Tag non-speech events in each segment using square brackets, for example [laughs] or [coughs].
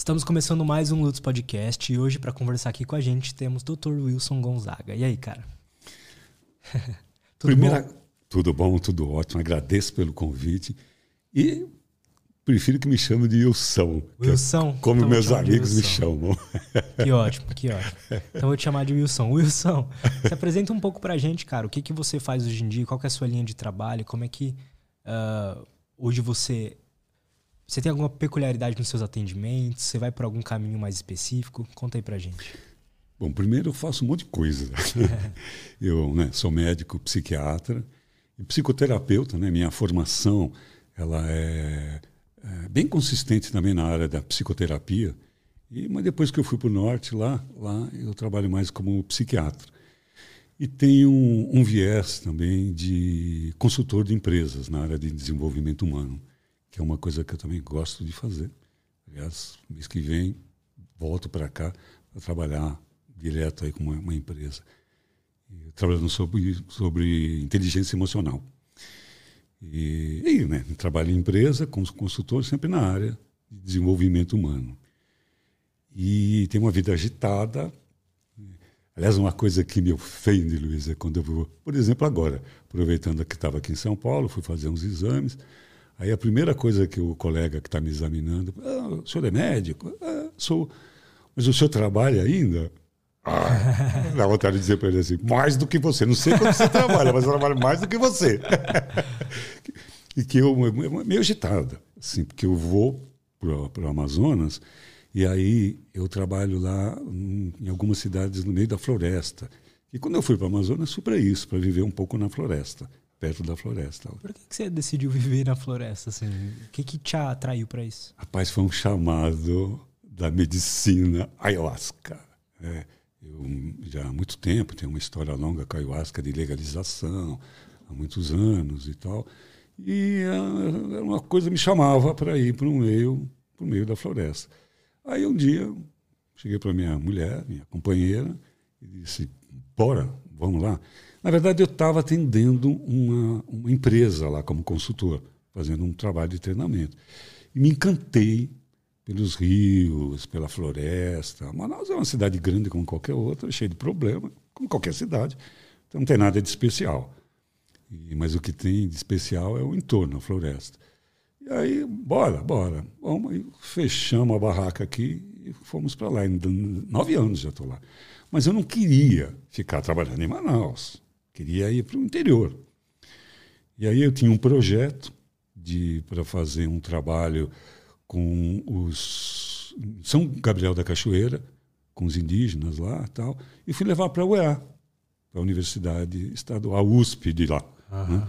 Estamos começando mais um Lutz Podcast e hoje para conversar aqui com a gente temos Dr. Wilson Gonzaga. E aí, cara? [laughs] tudo Primeira, bom? Tudo bom, tudo ótimo. Agradeço pelo convite e prefiro que me chamem de Wilson. É Wilson. como então meus amigos me chamam. Que ótimo, que ótimo. Então vou te chamar de Wilson. Wilson, se apresenta um pouco para a gente, cara. O que, que você faz hoje em dia? Qual é a sua linha de trabalho? Como é que uh, hoje você você tem alguma peculiaridade nos seus atendimentos? Você vai por algum caminho mais específico? Conta aí pra gente. Bom, primeiro eu faço um monte de coisa. [laughs] eu né, sou médico, psiquiatra e psicoterapeuta. Né? Minha formação ela é, é, bem consistente também na área da psicoterapia. E, mas depois que eu fui para o norte, lá, lá eu trabalho mais como psiquiatra. E tenho um, um viés também de consultor de empresas na área de desenvolvimento humano que é uma coisa que eu também gosto de fazer. Aliás, mês que vem volto para cá para trabalhar direto aí com uma, uma empresa, trabalhando sobre, sobre inteligência emocional. E, e né, trabalho em empresa, como consultor, sempre na área de desenvolvimento humano. E tem uma vida agitada. Aliás, uma coisa que me ofende, Luiz, é quando eu vou, por exemplo, agora, aproveitando que estava aqui em São Paulo, fui fazer uns exames, Aí a primeira coisa que o colega que está me examinando, ah, o senhor é médico? Ah, sou. Mas o senhor trabalha ainda? Ah, [laughs] dá vontade de dizer para ele assim, mais do que você. Não sei quanto você trabalha, mas eu trabalho mais do que você. [laughs] e que eu, meio agitada, assim, porque eu vou para o Amazonas e aí eu trabalho lá em algumas cidades no meio da floresta. E quando eu fui para o Amazonas, fui para isso, para viver um pouco na floresta perto da floresta. Por que, que você decidiu viver na floresta? Assim? O que, que te atraiu para isso? Rapaz, foi um chamado da medicina ayahuasca. É, eu já há muito tempo tenho uma história longa com a ayahuasca de legalização, há muitos anos e tal. E uh, uma coisa me chamava para ir para o meio, pro meio da floresta. Aí um dia cheguei para minha mulher, minha companheira, e disse: Bora, vamos lá. Na verdade, eu estava atendendo uma, uma empresa lá como consultor, fazendo um trabalho de treinamento. E me encantei pelos rios, pela floresta. Manaus é uma cidade grande como qualquer outra, cheia de problema, como qualquer cidade. Então não tem nada de especial. E, mas o que tem de especial é o entorno, a floresta. E aí, bora, bora. Vamos, fechamos a barraca aqui e fomos para lá. Nove anos já estou lá. Mas eu não queria ficar trabalhando em Manaus. Queria ir para o interior. E aí eu tinha um projeto de para fazer um trabalho com os São Gabriel da Cachoeira, com os indígenas lá, tal, e fui levar para a UEA, para a Universidade Estadual, a USP de lá. Uhum. Né?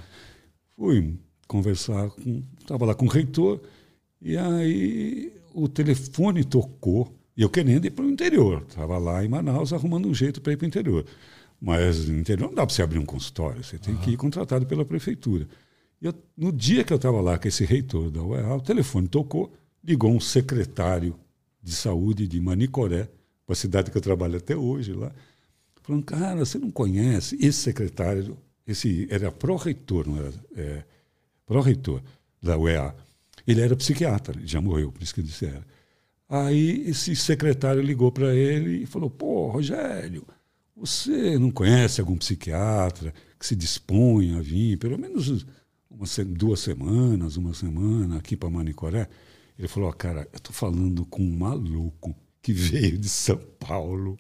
Fui conversar com, estava lá com o reitor e aí o telefone tocou e eu querendo ir para o interior, estava lá em Manaus arrumando um jeito para ir para o interior. Mas no interior não dá para você abrir um consultório, você tem uhum. que ir contratado pela prefeitura. Eu, no dia que eu estava lá com esse reitor da UEA, o telefone tocou, ligou um secretário de saúde de Manicoré, uma cidade que eu trabalho até hoje lá, falando, cara, você não conhece esse secretário, esse era pró-reitor, não era? É, pró-reitor da UEA. Ele era psiquiatra, já morreu, por isso que eu disse era. Aí esse secretário ligou para ele e falou, pô, Rogério, você não conhece algum psiquiatra que se dispõe a vir, pelo menos uma, duas semanas, uma semana aqui para Manicoré? Ele falou: oh, Cara, eu estou falando com um maluco que [laughs] veio de São Paulo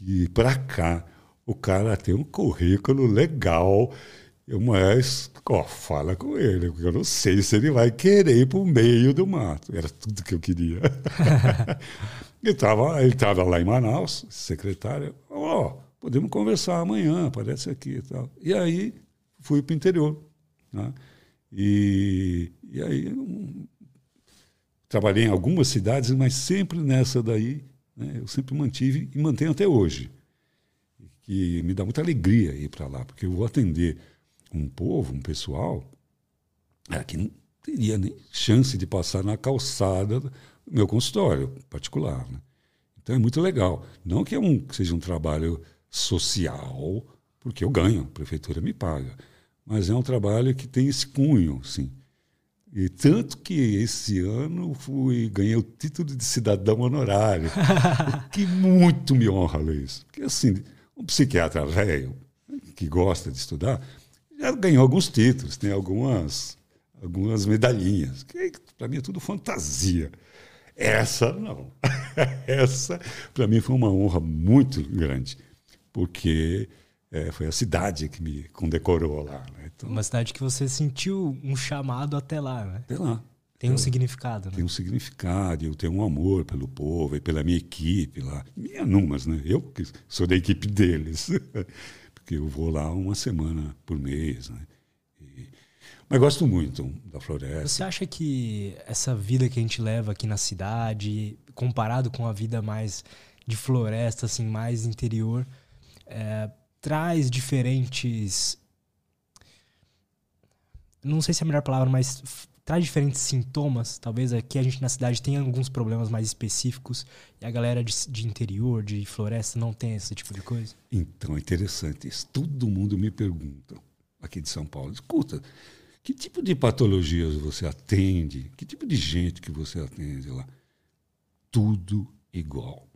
e para cá. O cara tem um currículo legal. Mas, ó, fala com ele, porque eu não sei se ele vai querer ir para o meio do mato. Era tudo que eu queria. [laughs] ele estava ele tava lá em Manaus, secretário. Ó, oh, podemos conversar amanhã, aparece aqui e tal. E aí fui para o interior. Né? E, e aí um, trabalhei em algumas cidades, mas sempre nessa daí né, eu sempre mantive e mantenho até hoje. Que me dá muita alegria ir para lá, porque eu vou atender um povo, um pessoal, é, que não teria nem chance de passar na calçada meu consultório particular. Né? Então é muito legal. Não que, é um, que seja um trabalho social, porque eu ganho, a prefeitura me paga, mas é um trabalho que tem esse cunho, sim. E tanto que esse ano fui ganhei o título de cidadão honorário, [laughs] que muito me honra, Luiz. Porque assim, um psiquiatra velho que gosta de estudar já ganhou alguns títulos, tem algumas algumas medalhinhas, que para mim é tudo fantasia. Essa não. [laughs] Essa para mim foi uma honra muito grande, porque é, foi a cidade que me condecorou lá. Né? Então, Uma cidade que você sentiu um chamado até lá, né? Até lá. Tem um significado, né? Tem um significado, eu tenho um amor pelo povo e pela minha equipe lá. Minha Numas, né? Eu que sou da equipe deles. [laughs] Porque eu vou lá uma semana por mês, né? Mas gosto muito da floresta. Você acha que essa vida que a gente leva aqui na cidade, comparado com a vida mais de floresta, assim, mais interior, é, traz diferentes. Não sei se é a melhor palavra, mas traz diferentes sintomas. Talvez aqui a gente na cidade tenha alguns problemas mais específicos e a galera de, de interior, de floresta, não tem esse tipo de coisa. Então, é interessante isso. Todo mundo me pergunta aqui de São Paulo: escuta, que tipo de patologias você atende? Que tipo de gente que você atende lá? Tudo igual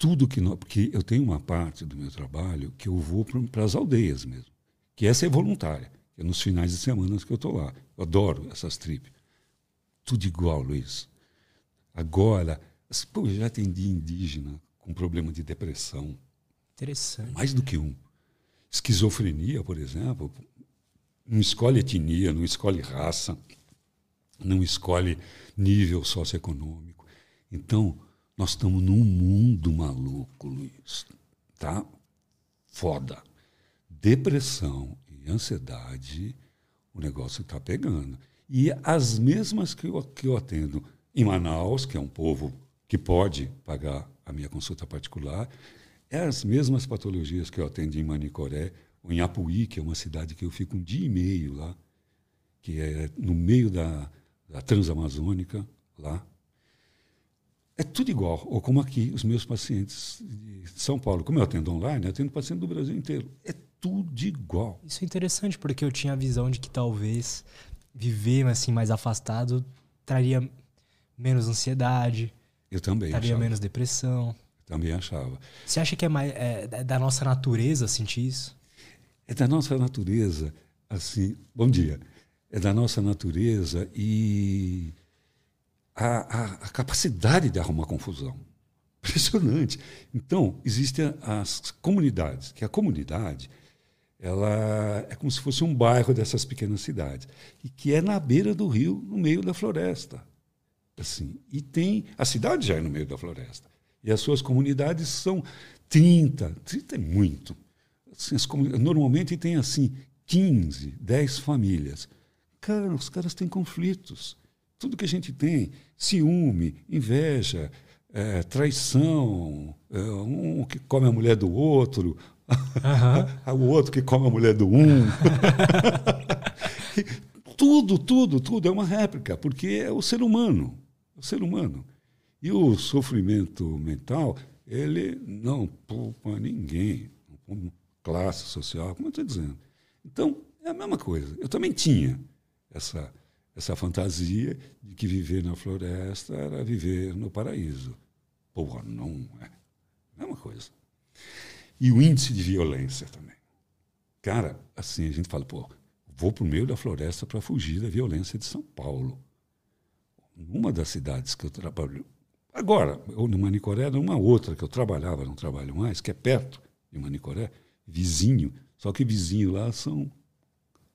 tudo que nós. Porque eu tenho uma parte do meu trabalho que eu vou para as aldeias mesmo. Que essa é voluntária. É nos finais de semana que eu estou lá. Eu adoro essas tripes. Tudo igual, Luiz. Agora, pô, eu já atendi indígena com problema de depressão. Interessante. Mais do que um. Esquizofrenia, por exemplo. Não escolhe etnia, não escolhe raça, não escolhe nível socioeconômico. Então, nós estamos num mundo maluco, Luiz. Tá foda. Depressão e ansiedade, o negócio está pegando. E as mesmas que eu, que eu atendo em Manaus, que é um povo que pode pagar a minha consulta particular, é as mesmas patologias que eu atendo em Manicoré, ou em Apuí, que é uma cidade que eu fico um dia e meio lá, que é no meio da, da Transamazônica, lá, é tudo igual. Ou como aqui, os meus pacientes de São Paulo. Como eu atendo online, eu atendo paciente do Brasil inteiro. É tudo igual. Isso é interessante, porque eu tinha a visão de que talvez viver assim mais afastado traria menos ansiedade. Eu também Traria achava. menos depressão. Eu também achava. Você acha que é, mais, é da nossa natureza sentir isso? É da nossa natureza, assim. Bom dia. É da nossa natureza e a, a, a capacidade de arrumar confusão. Impressionante. Então, existem as comunidades, que a comunidade ela é como se fosse um bairro dessas pequenas cidades, e que é na beira do rio, no meio da floresta. Assim, e tem a cidade já é no meio da floresta. E as suas comunidades são 30, 30 é muito. Normalmente tem assim 15, 10 famílias. Cara, os caras têm conflitos. Tudo que a gente tem, ciúme, inveja, é, traição, é, um que come a mulher do outro, uhum. [laughs] o outro que come a mulher do um. [laughs] tudo, tudo, tudo é uma réplica, porque é o ser humano. O ser humano. E o sofrimento mental, ele não poupa ninguém, classe social, como eu estou dizendo. Então, é a mesma coisa. Eu também tinha essa essa fantasia de que viver na floresta era viver no paraíso. Porra, não é. É uma coisa. E o índice de violência também. Cara, assim, a gente fala, pô, vou para o meio da floresta para fugir da violência de São Paulo. Numa das cidades que eu trabalho, agora, ou no Manicoré, numa outra que eu trabalhava, não trabalho mais, que é perto de Manicoré, vizinho, só que vizinho lá são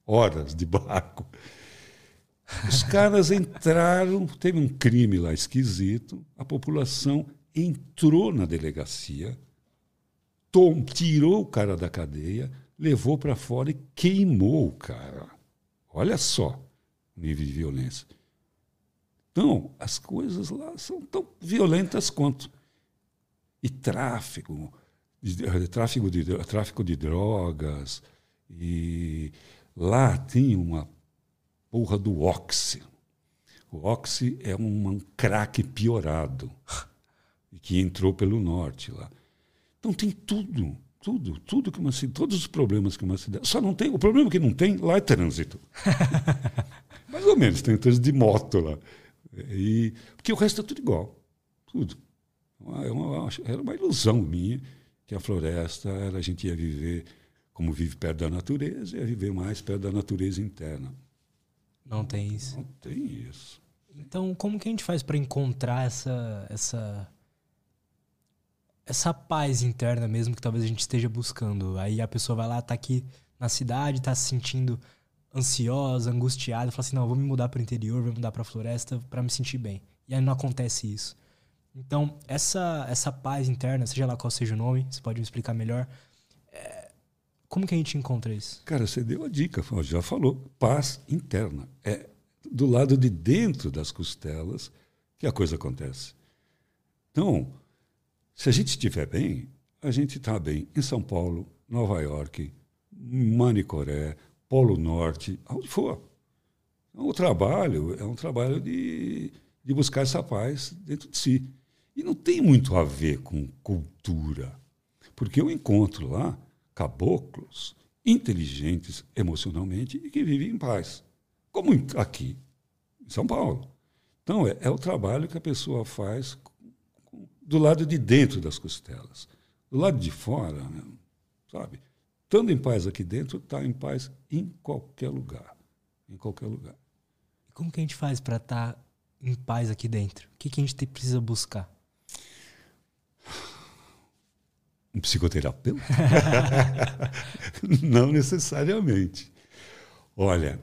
horas de barco. Os caras entraram, teve um crime lá esquisito, a população entrou na delegacia, tom, tirou o cara da cadeia, levou para fora e queimou o cara. Olha só o nível de violência. Então, as coisas lá são tão violentas quanto. E tráfico, tráfico de, tráfico de drogas. E lá tem uma porra do Oxy. O Oxy é um crack piorado [laughs] que entrou pelo norte lá. Então tem tudo, Tudo, tudo que uma todos os problemas que uma cidade. Só não tem. O problema que não tem lá é trânsito. [laughs] Mais ou menos, tem trânsito de moto lá. E, porque o resto é tudo igual. Tudo. É uma, era uma ilusão minha que a floresta era, a gente ia viver como vive perto da natureza, ia viver mais perto da natureza interna. Não tem isso. Não tem isso. Então, como que a gente faz para encontrar essa, essa, essa paz interna mesmo que talvez a gente esteja buscando? Aí a pessoa vai lá, tá aqui na cidade, tá se sentindo ansiosa, angustiada, fala assim: não, vou me mudar para o interior, vou me mudar para a floresta para me sentir bem. E aí não acontece isso. Então, essa, essa paz interna, seja lá qual seja o nome, você pode me explicar melhor. É, como que a gente encontra isso? Cara, você deu a dica, já falou. Paz interna. É do lado de dentro das costelas que a coisa acontece. Então, se a gente estiver bem, a gente está bem em São Paulo, Nova York, Manicoré, Polo Norte, aonde for. Então, o trabalho é um trabalho de, de buscar essa paz dentro de si. E não tem muito a ver com cultura, porque eu encontro lá caboclos inteligentes emocionalmente e que vivem em paz, como aqui em São Paulo. Então, é, é o trabalho que a pessoa faz do lado de dentro das costelas. Do lado de fora, né, sabe? Estando em paz aqui dentro, está em paz em qualquer lugar. Em qualquer lugar. Como que a gente faz para estar tá em paz aqui dentro? O que, que a gente precisa buscar? Um psicoterapeuta? [laughs] Não necessariamente. Olha,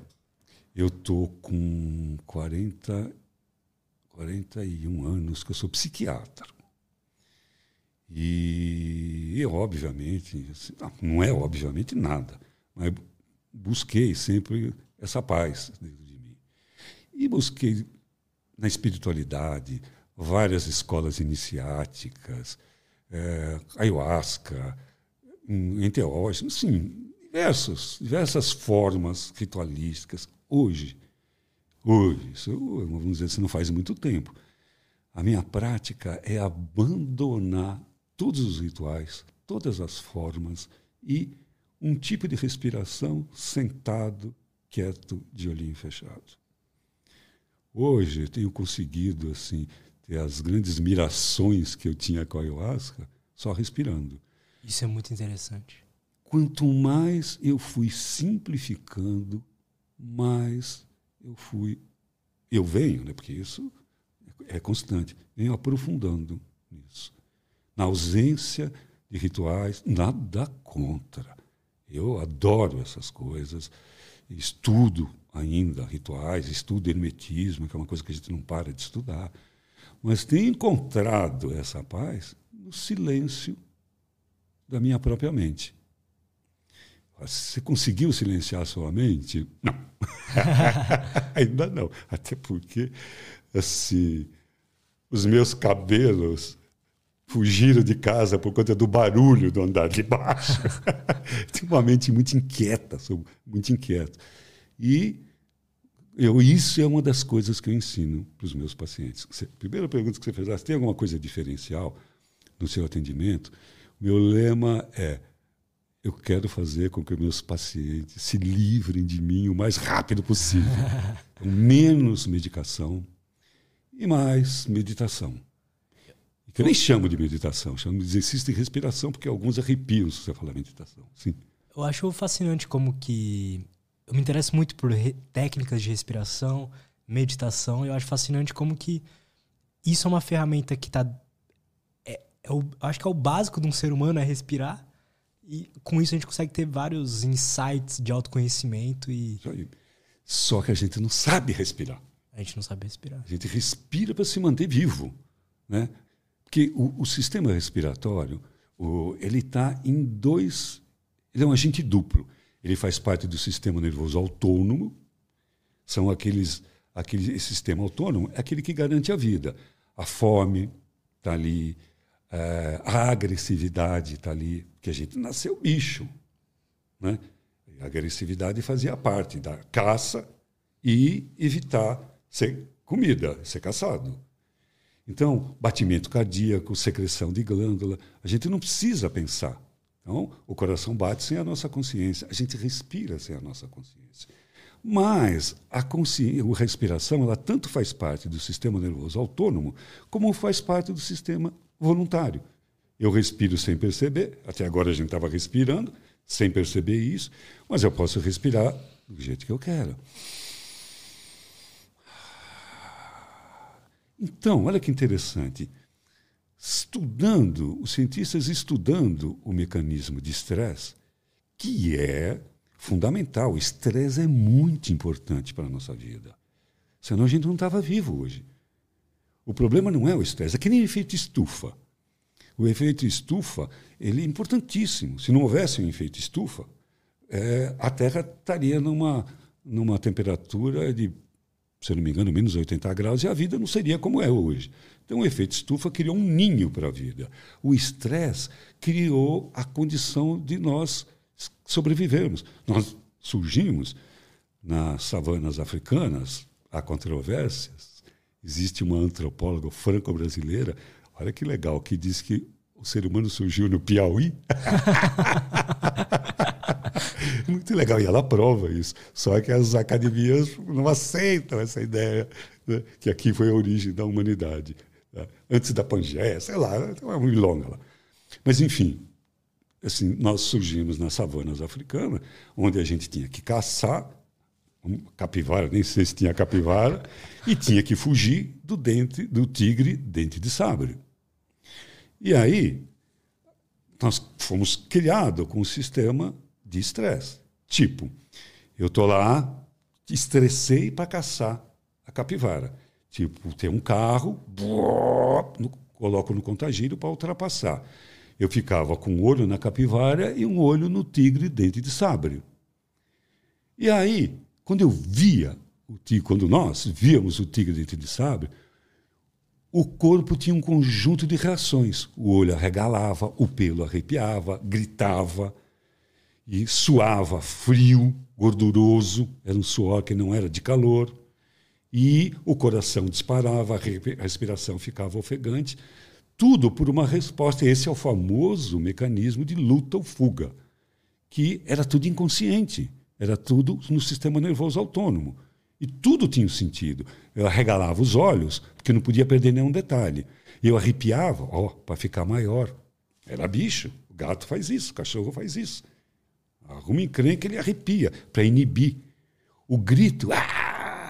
eu tô com 40, 41 anos que eu sou psiquiatra. E eu, obviamente, assim, não é obviamente nada, mas busquei sempre essa paz dentro de mim. E busquei na espiritualidade várias escolas iniciáticas, é, ayahuasca, enteógenos, sim, diversos, diversas formas ritualísticas. Hoje, hoje, isso, vamos dizer, isso não faz muito tempo. A minha prática é abandonar todos os rituais, todas as formas e um tipo de respiração sentado, quieto, de olhinho fechado. Hoje eu tenho conseguido assim ter as grandes mirações que eu tinha com a ayahuasca só respirando. Isso é muito interessante. Quanto mais eu fui simplificando, mais eu fui. Eu venho, né, porque isso é constante, venho aprofundando nisso. Na ausência de rituais, nada contra. Eu adoro essas coisas, estudo ainda rituais, estudo hermetismo, que é uma coisa que a gente não para de estudar. Mas tenho encontrado essa paz no silêncio da minha própria mente. Você conseguiu silenciar sua mente? Não. [laughs] Ainda não. Até porque, assim, os meus cabelos fugiram de casa por conta do barulho do andar de baixo. [laughs] Tenho uma mente muito inquieta, sou muito inquieto. E eu, isso é uma das coisas que eu ensino para os meus pacientes. Você, primeira pergunta que você fez, ah, tem alguma coisa diferencial no seu atendimento? Meu lema é eu quero fazer com que meus pacientes se livrem de mim o mais rápido possível. [laughs] Menos medicação e mais meditação. Que eu nem chamo de meditação, chamo de exercício de respiração, porque alguns arrepiam se você falar meditação. Sim. Eu acho fascinante como que. Eu me interesso muito por técnicas de respiração, meditação, e eu acho fascinante como que isso é uma ferramenta que está. É, é o, acho que é o básico de um ser humano, é respirar e com isso a gente consegue ter vários insights de autoconhecimento e. Só que a gente não sabe respirar. A gente não sabe respirar. A gente respira para se manter vivo. Né? Porque o, o sistema respiratório, o, ele está em dois. Ele é um agente duplo. Ele faz parte do sistema nervoso autônomo. São aqueles. aquele sistema autônomo é aquele que garante a vida. A fome está ali, é, a agressividade está ali, porque a gente nasceu bicho. Né? A agressividade fazia parte da caça e evitar ser comida, ser caçado. Então, batimento cardíaco, secreção de glândula, a gente não precisa pensar Então, o coração bate sem a nossa consciência, a gente respira sem a nossa consciência. Mas a, consciência, a respiração, ela tanto faz parte do sistema nervoso autônomo, como faz parte do sistema voluntário. Eu respiro sem perceber, até agora a gente estava respirando, sem perceber isso, mas eu posso respirar do jeito que eu quero. Então, olha que interessante. Estudando, os cientistas estudando o mecanismo de estresse, que é fundamental. O estresse é muito importante para a nossa vida. Senão a gente não estava vivo hoje. O problema não é o estresse, é que nem o efeito estufa. O efeito estufa ele é importantíssimo. Se não houvesse um efeito estufa, é, a Terra estaria numa, numa temperatura de se não me engano, menos 80 graus, e a vida não seria como é hoje. Então, o efeito estufa criou um ninho para a vida. O estresse criou a condição de nós sobrevivermos. Nós surgimos nas savanas africanas, há controvérsias. Existe uma antropóloga franco-brasileira, olha que legal, que diz que o ser humano surgiu no Piauí. [laughs] Muito legal. E ela prova isso. Só que as academias não aceitam essa ideia, né? que aqui foi a origem da humanidade. Né? Antes da Pangeia, sei lá, é uma milonga lá. Mas, enfim, assim, nós surgimos nas savanas africanas, onde a gente tinha que caçar capivara, nem sei se tinha capivara, e tinha que fugir do dente do tigre dente de sabre. E aí nós fomos criados com um sistema de estresse. Tipo, eu tô lá, estressei para caçar a capivara. Tipo, tem um carro, coloco no contagiro para ultrapassar. Eu ficava com um olho na capivara e um olho no tigre dente de sabre. E aí, quando eu via o tigre, quando nós víamos o tigre dente de sabre, o corpo tinha um conjunto de reações. O olho arregalava, o pelo arrepiava, gritava, e suava frio, gorduroso, era um suor que não era de calor, e o coração disparava, a respiração ficava ofegante, tudo por uma resposta. Esse é o famoso mecanismo de luta ou fuga, que era tudo inconsciente, era tudo no sistema nervoso autônomo. E tudo tinha um sentido. Eu arregalava os olhos, porque não podia perder nenhum detalhe. Eu arrepiava, ó, para ficar maior. Era bicho. O gato faz isso, o cachorro faz isso. Arruma encrenca, ele arrepia, para inibir. O grito, ah!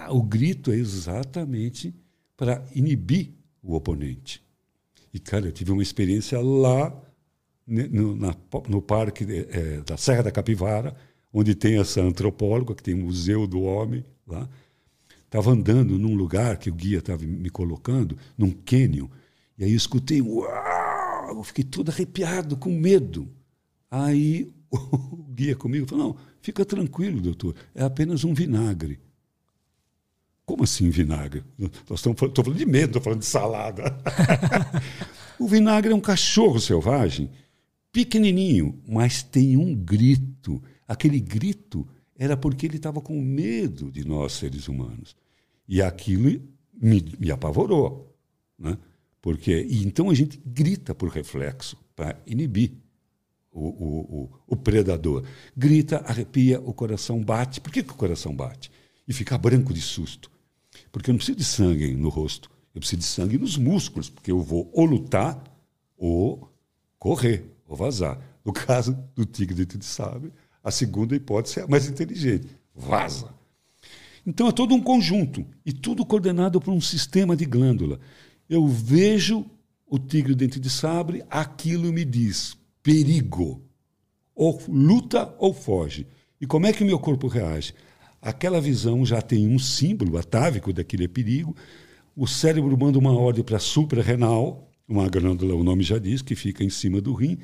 O grito é exatamente para inibir o oponente. E, cara, eu tive uma experiência lá no, na, no parque é, da Serra da Capivara, onde tem essa antropóloga, que tem o Museu do Homem lá. Estava andando num lugar que o guia estava me colocando, num cânion, e aí eu escutei, uau! Eu fiquei todo arrepiado, com medo. Aí [laughs] o guia comigo falou: não, fica tranquilo, doutor, é apenas um vinagre. Como assim vinagre? Nós estamos estou falando de medo, estou falando de salada. [laughs] o vinagre é um cachorro selvagem, pequenininho, mas tem um grito. Aquele grito era porque ele estava com medo de nós, seres humanos. E aquilo me, me apavorou. Né? Porque, então a gente grita por reflexo, para inibir o, o, o, predador. Grita, arrepia, o coração bate. Por que, que o coração bate? E fica branco de susto. Porque eu não preciso de sangue no rosto, eu preciso de sangue nos músculos, porque eu vou ou lutar ou correr, ou vazar. No [laughs] caso do tigre de sabe, a segunda hipótese é a mais inteligente. Vaza. Então é todo um conjunto e tudo coordenado por um sistema de glândula. Eu vejo o tigre dente de sabre, aquilo me diz: perigo. Ou luta ou foge. E como é que o meu corpo reage? Aquela visão já tem um símbolo atávico daquele perigo. O cérebro manda uma ordem para a suprarrenal, uma glândula, o nome já diz, que fica em cima do rim,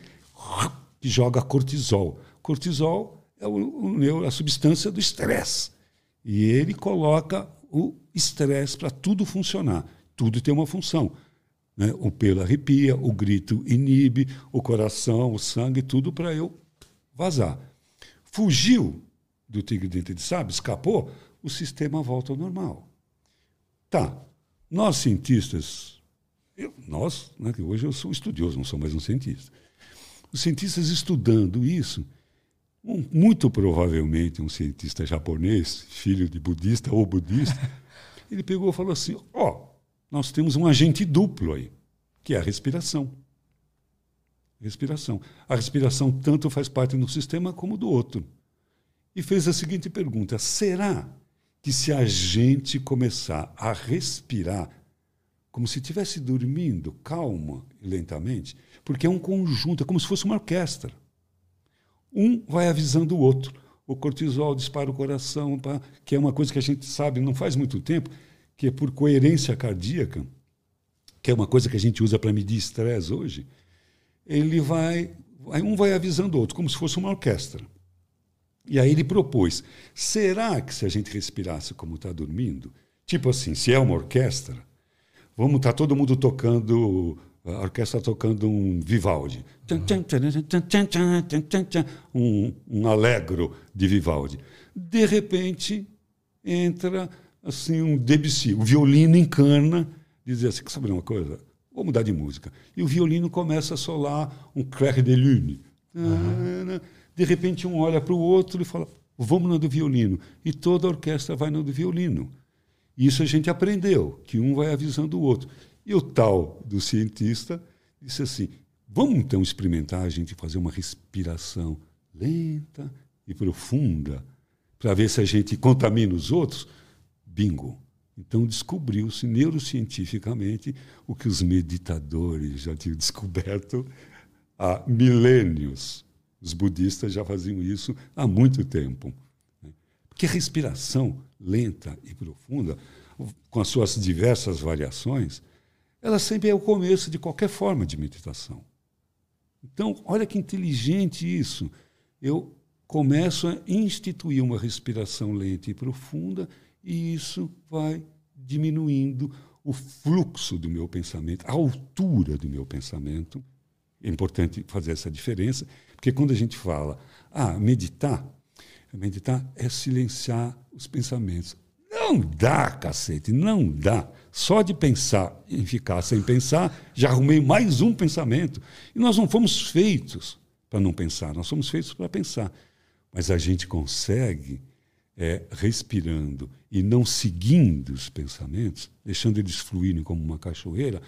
que joga cortisol. Cortisol é o, a substância do estresse. E ele coloca o estresse para tudo funcionar. Tudo tem uma função. Né? O pelo arrepia, o grito inibe, o coração, o sangue, tudo para eu vazar. Fugiu do tigre dente de sabre, escapou, o sistema volta ao normal. Tá. Nós cientistas, eu, nós, né, que hoje eu sou estudioso, não sou mais um cientista. Os cientistas estudando isso, um, muito provavelmente um cientista japonês, filho de budista ou budista, [laughs] ele pegou e falou assim: ó, oh, nós temos um agente duplo aí, que é a respiração. Respiração. A respiração tanto faz parte do sistema como do outro. E fez a seguinte pergunta: será que se a gente começar a respirar como se estivesse dormindo, calma e lentamente, porque é um conjunto, é como se fosse uma orquestra. Um vai avisando o outro. O cortisol dispara o coração, que é uma coisa que a gente sabe não faz muito tempo, que é por coerência cardíaca, que é uma coisa que a gente usa para medir estresse hoje. Ele vai, um vai avisando o outro, como se fosse uma orquestra. E aí ele propôs: será que se a gente respirasse como está dormindo, tipo assim, se é uma orquestra, vamos estar tá todo mundo tocando, a orquestra tocando um Vivaldi, um, um alegro de Vivaldi. De repente entra assim um Debussy, o violino encana, diz assim, quer saber uma coisa? Vou mudar de música. E o violino começa a solar um Clair de Lune. Uhum. De repente um olha para o outro e fala, vamos no do violino. E toda a orquestra vai no do violino. Isso a gente aprendeu, que um vai avisando o outro. E o tal do cientista disse assim: vamos então experimentar a gente fazer uma respiração lenta e profunda para ver se a gente contamina os outros? Bingo! Então descobriu-se neurocientificamente o que os meditadores já tinham [laughs] descoberto há milênios. Os budistas já faziam isso há muito tempo. Porque a respiração lenta e profunda, com as suas diversas variações, ela sempre é o começo de qualquer forma de meditação. Então, olha que inteligente isso. Eu começo a instituir uma respiração lenta e profunda, e isso vai diminuindo o fluxo do meu pensamento, a altura do meu pensamento. É importante fazer essa diferença, porque quando a gente fala, ah, meditar, Meditar é silenciar os pensamentos. Não dá, cacete, não dá. Só de pensar em ficar sem pensar, já arrumei mais um pensamento. E nós não fomos feitos para não pensar, nós somos feitos para pensar. Mas a gente consegue, é, respirando e não seguindo os pensamentos, deixando eles fluírem como uma cachoeira,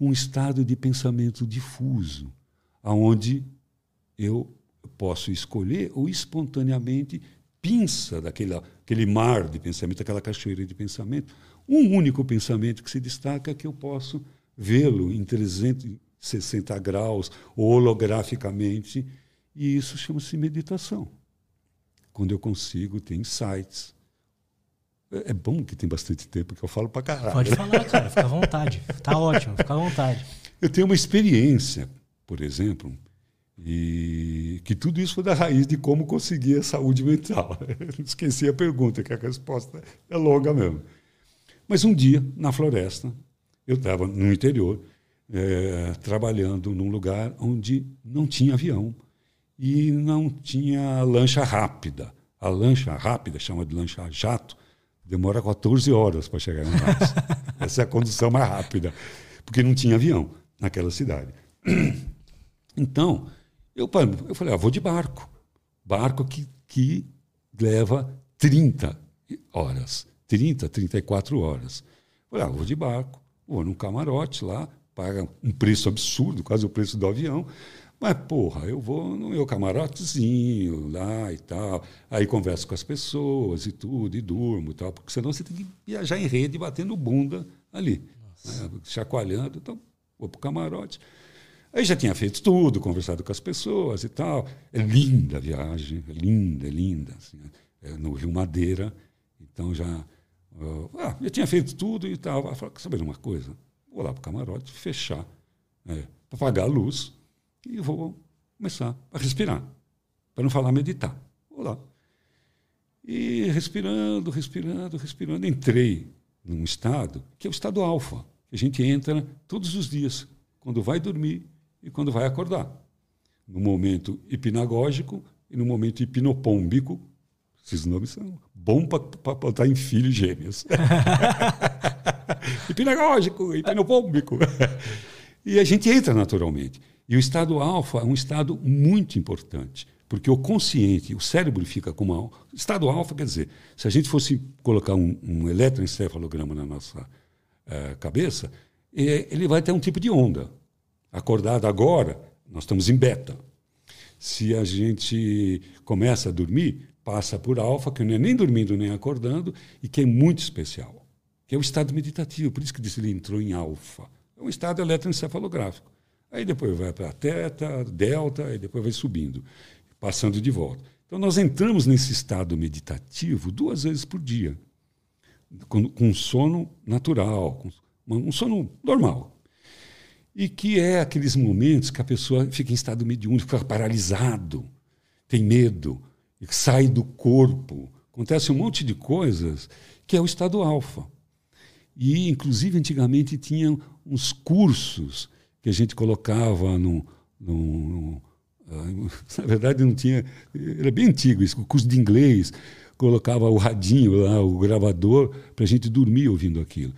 um estado de pensamento difuso, aonde eu posso escolher ou espontaneamente pinça daquele aquele mar de pensamento, aquela cachoeira de pensamento, um único pensamento que se destaca que eu posso vê-lo em 360 graus, holograficamente, e isso chama-se meditação. Quando eu consigo ter insights. É, é bom que tem bastante tempo que eu falo para caralho. Pode falar, cara, fica à vontade. Tá ótimo, fica à vontade. Eu tenho uma experiência, por exemplo, e que tudo isso foi da raiz de como conseguir a saúde mental. [laughs] Esqueci a pergunta, que a resposta é longa mesmo. Mas um dia, na floresta, eu estava no interior, é, trabalhando num lugar onde não tinha avião e não tinha lancha rápida. A lancha rápida, chama de lancha jato, demora 14 horas para chegar em casa. [laughs] Essa é a condução mais rápida, porque não tinha avião naquela cidade. [clears throat] Então, eu, eu falei, ah, vou de barco. Barco que, que leva 30 horas. 30, 34 horas. Eu falei, ah, vou de barco, vou num camarote lá, paga um preço absurdo, quase o preço do avião. Mas, porra, eu vou no meu camarotezinho lá e tal. Aí converso com as pessoas e tudo, e durmo e tal, porque senão você tem que viajar em rede batendo bunda ali, né, chacoalhando. Então, vou para o camarote. Aí já tinha feito tudo, conversado com as pessoas e tal. É linda a viagem, é linda, é linda. Assim, é no Rio Madeira. Então já. Uh, ah, já tinha feito tudo e tal. Falei, saber uma coisa? Vou lá para o camarote, fechar, é, apagar a luz e vou começar a respirar. Para não falar meditar. Vou lá. E respirando, respirando, respirando, entrei num estado que é o estado alfa, a gente entra todos os dias, quando vai dormir e quando vai acordar. No momento hipnagógico e no momento hipnopômbico, esses nomes são bons para botar em filhos gêmeos. [laughs] hipnagógico, hipnopômbico. e a gente entra naturalmente. E o estado alfa é um estado muito importante, porque o consciente, o cérebro fica com uma. Estado alfa quer dizer, se a gente fosse colocar um, um eletroencefalograma na nossa uh, cabeça, ele vai ter um tipo de onda. Acordado agora, nós estamos em beta. Se a gente começa a dormir, passa por alfa, que não é nem dormindo nem acordando, e que é muito especial, que é o estado meditativo. Por isso que ele entrou em alfa. É um estado eletroencefalográfico. Aí depois vai para teta, delta, e depois vai subindo, passando de volta. Então nós entramos nesse estado meditativo duas vezes por dia, com, com sono natural, com um sono normal. E que é aqueles momentos que a pessoa fica em estado mediúnico, fica paralisado, tem medo, sai do corpo. Acontece um monte de coisas que é o estado alfa. E, inclusive, antigamente tinha uns cursos que a gente colocava no, no, no ah, [laughs] na verdade não tinha, era bem antigo isso, o curso de inglês, colocava o radinho lá, o gravador, para a gente dormir ouvindo aquilo,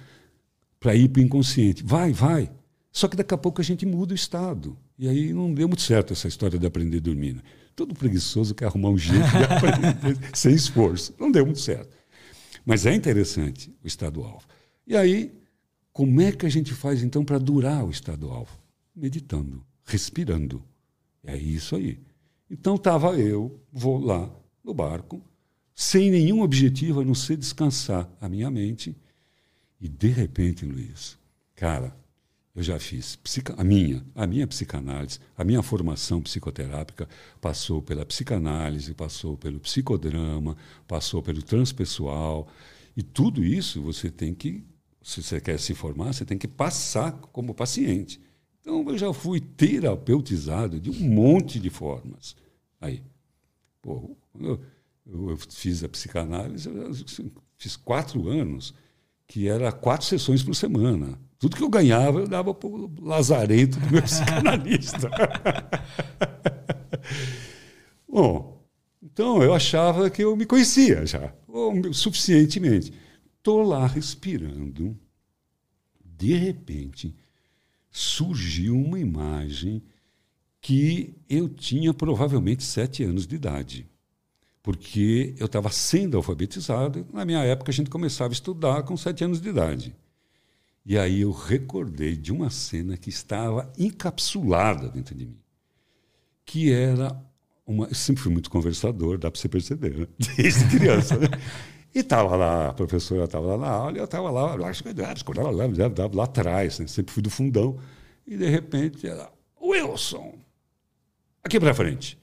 para ir para o inconsciente. Vai, vai. Só que daqui a pouco a gente muda o estado. E aí não deu muito certo essa história de aprender a dormir. Né? Todo preguiçoso quer arrumar um jeito de [laughs] aprender sem esforço. Não deu muito certo. Mas é interessante o estado alfa. E aí, como é que a gente faz então para durar o estado alfa? Meditando, respirando. É isso aí. Então estava eu, vou lá no barco, sem nenhum objetivo a não ser descansar a minha mente. E de repente, Luiz, cara, eu já fiz a minha, a minha psicanálise, a minha formação psicoterápica passou pela psicanálise, passou pelo psicodrama, passou pelo transpessoal, e tudo isso você tem que, se você quer se formar, você tem que passar como paciente. Então eu já fui terapeutizado de um monte de formas. Aí, pô, eu, eu fiz a psicanálise, eu fiz quatro anos, que era quatro sessões por semana tudo que eu ganhava, eu dava para o lazarento do meu [laughs] psicanalista. [laughs] Bom, então eu achava que eu me conhecia já, suficientemente. Estou lá respirando. De repente, surgiu uma imagem que eu tinha provavelmente sete anos de idade. Porque eu estava sendo alfabetizado. Na minha época, a gente começava a estudar com sete anos de idade. E aí eu recordei de uma cena que estava encapsulada dentro de mim, que era uma. Eu sempre fui muito conversador, dá para você perceber, né? [laughs] desde criança. Né? E estava lá, a professora estava lá na aula, eu estava lá, acho que lá, lá, lá atrás, né? sempre fui do fundão, e de repente ela, Wilson, aqui para frente.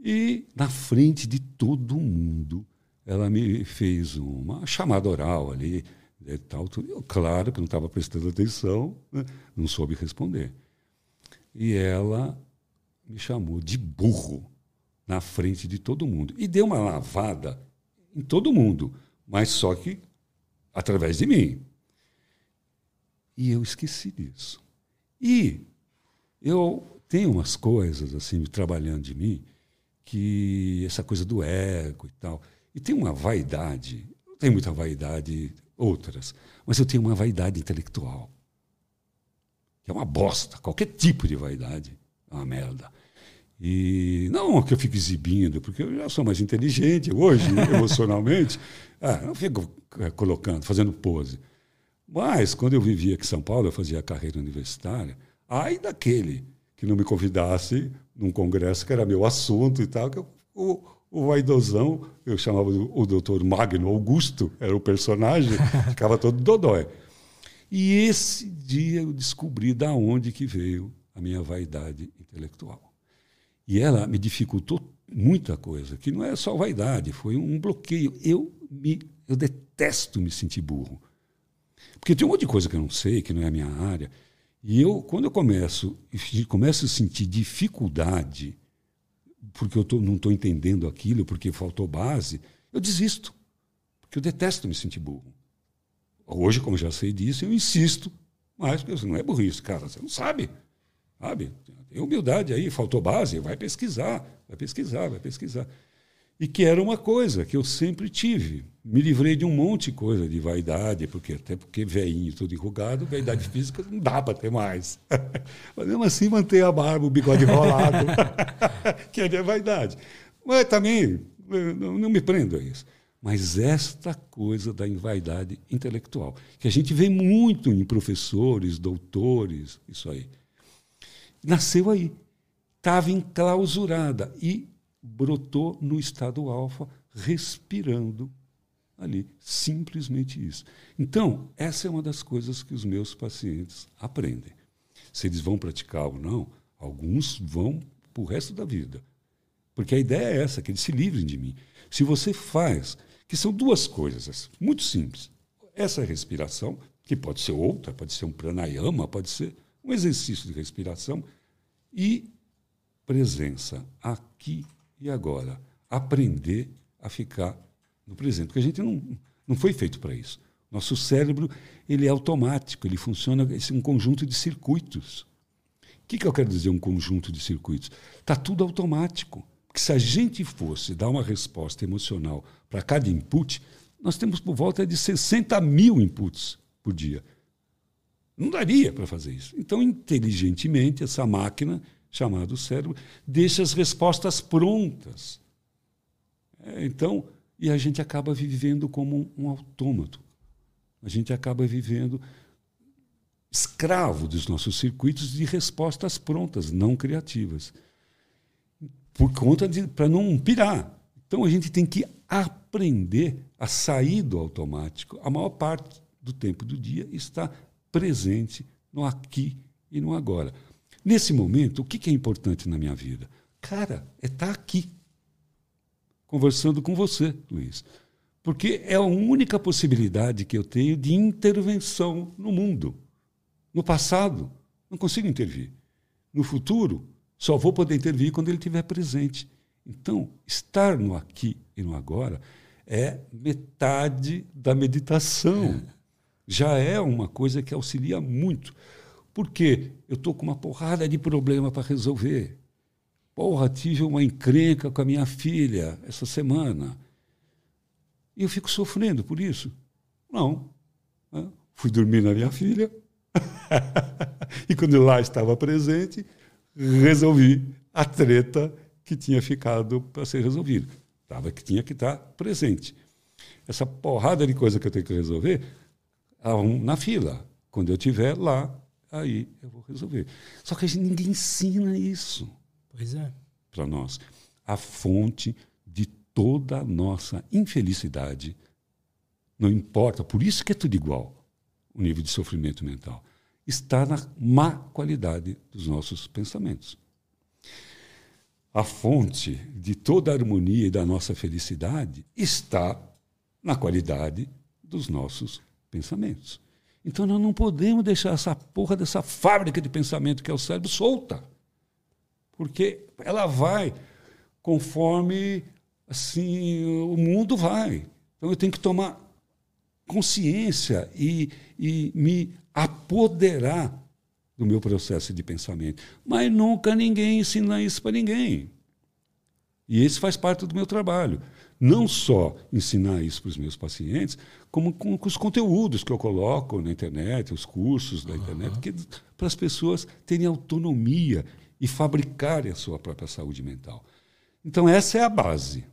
E na frente de todo mundo, ela me fez uma chamada oral ali, e tal. Eu, claro que não estava prestando atenção, né? não soube responder. E ela me chamou de burro na frente de todo mundo. E deu uma lavada em todo mundo, mas só que através de mim. E eu esqueci disso. E eu tenho umas coisas assim trabalhando de mim que essa coisa do ego e tal. E tem uma vaidade, não tem muita vaidade outras. Mas eu tenho uma vaidade intelectual, que é uma bosta. Qualquer tipo de vaidade é uma merda. E não que eu fique exibindo, porque eu já sou mais inteligente hoje, [laughs] emocionalmente. Ah, não fico é, colocando, fazendo pose. Mas, quando eu vivia aqui em São Paulo, eu fazia carreira universitária, ai daquele que não me convidasse num congresso que era meu assunto e tal, que eu, o, o vaidosão, eu chamava o doutor Magno Augusto, era o personagem, [laughs] ficava todo dodói. E esse dia eu descobri da onde que veio a minha vaidade intelectual. E ela me dificultou muita coisa, que não é só vaidade, foi um bloqueio. Eu me eu detesto me sentir burro. Porque tem um monte de coisa que eu não sei, que não é a minha área. E eu, quando eu começo, começo a sentir dificuldade porque eu tô, não estou entendendo aquilo, porque faltou base, eu desisto. Porque eu detesto me sentir burro. Hoje, como já sei disso, eu insisto. Mas não é burrice, cara, você não sabe. Sabe? Tem humildade aí, faltou base, vai pesquisar, vai pesquisar, vai pesquisar. E que era uma coisa que eu sempre tive. Me livrei de um monte de coisa de vaidade, porque até porque veinho, tudo enrugado, vaidade física não dá para ter mais. [laughs] Mas mesmo assim manter a barba, o bigode enrolado, [laughs] que é vaidade. Mas também não, me prendo a isso. Mas esta coisa da invaidade intelectual, que a gente vê muito em professores, doutores, isso aí. Nasceu aí. Estava enclausurada e brotou no estado alfa, respirando ali. Simplesmente isso. Então, essa é uma das coisas que os meus pacientes aprendem. Se eles vão praticar ou não, alguns vão para o resto da vida. Porque a ideia é essa, que eles se livrem de mim. Se você faz que são duas coisas muito simples. Essa respiração, que pode ser outra, pode ser um pranayama, pode ser um exercício de respiração, e presença aqui e agora. Aprender a ficar no presente, porque a gente não, não foi feito para isso. Nosso cérebro ele é automático, ele funciona, é um conjunto de circuitos. O que, que eu quero dizer um conjunto de circuitos? Está tudo automático. Porque se a gente fosse dar uma resposta emocional para cada input, nós temos por volta de 60 mil inputs por dia. Não daria para fazer isso. Então, inteligentemente, essa máquina, chamada cérebro, deixa as respostas prontas. É, então, e a gente acaba vivendo como um, autômato. A gente acaba vivendo escravo dos nossos circuitos de respostas prontas, não criativas por conta de para não pirar. Então a gente tem que aprender a sair do automático. A maior parte do tempo do dia está presente no aqui e no agora. Nesse momento, o que é importante na minha vida? Cara, é estar tá aqui, conversando com você, Luiz. Porque é a única possibilidade que eu tenho de intervenção no mundo. No passado, não consigo intervir. No futuro, só vou poder intervir quando ele estiver presente. Então, estar no aqui e no agora é metade da meditação. É. Já é uma coisa que auxilia muito. Porque eu estou com uma porrada de problema para resolver. Porra, tive uma encrenca com a minha filha essa semana. E eu fico sofrendo por isso? Não. Fui dormir na minha filha. [laughs] e quando lá estava presente, resolvi a treta que tinha ficado para ser resolvida. Tava que tinha que estar presente. Essa porrada de coisa que eu tenho que resolver, na fila. Quando eu estiver lá, aí eu vou resolver. Só que ninguém ensina isso. Pois é. Para nós. A fonte de toda a nossa infelicidade, não importa, por isso que é tudo igual, o nível de sofrimento mental está na má qualidade dos nossos pensamentos. A fonte de toda a harmonia e da nossa felicidade está na qualidade dos nossos pensamentos. Então nós não podemos deixar essa porra dessa fábrica de pensamento que é o cérebro solta. Porque ela vai conforme assim o mundo vai. Então eu tenho que tomar consciência e, e me apoderar do meu processo de pensamento. Mas nunca ninguém ensina isso para ninguém. E esse faz parte do meu trabalho. Não só ensinar isso para os meus pacientes, como com, com, os conteúdos que eu coloco na internet, os cursos da internet, uhum. para as pessoas terem autonomia e fabricarem a sua própria saúde mental. Então, essa é a base.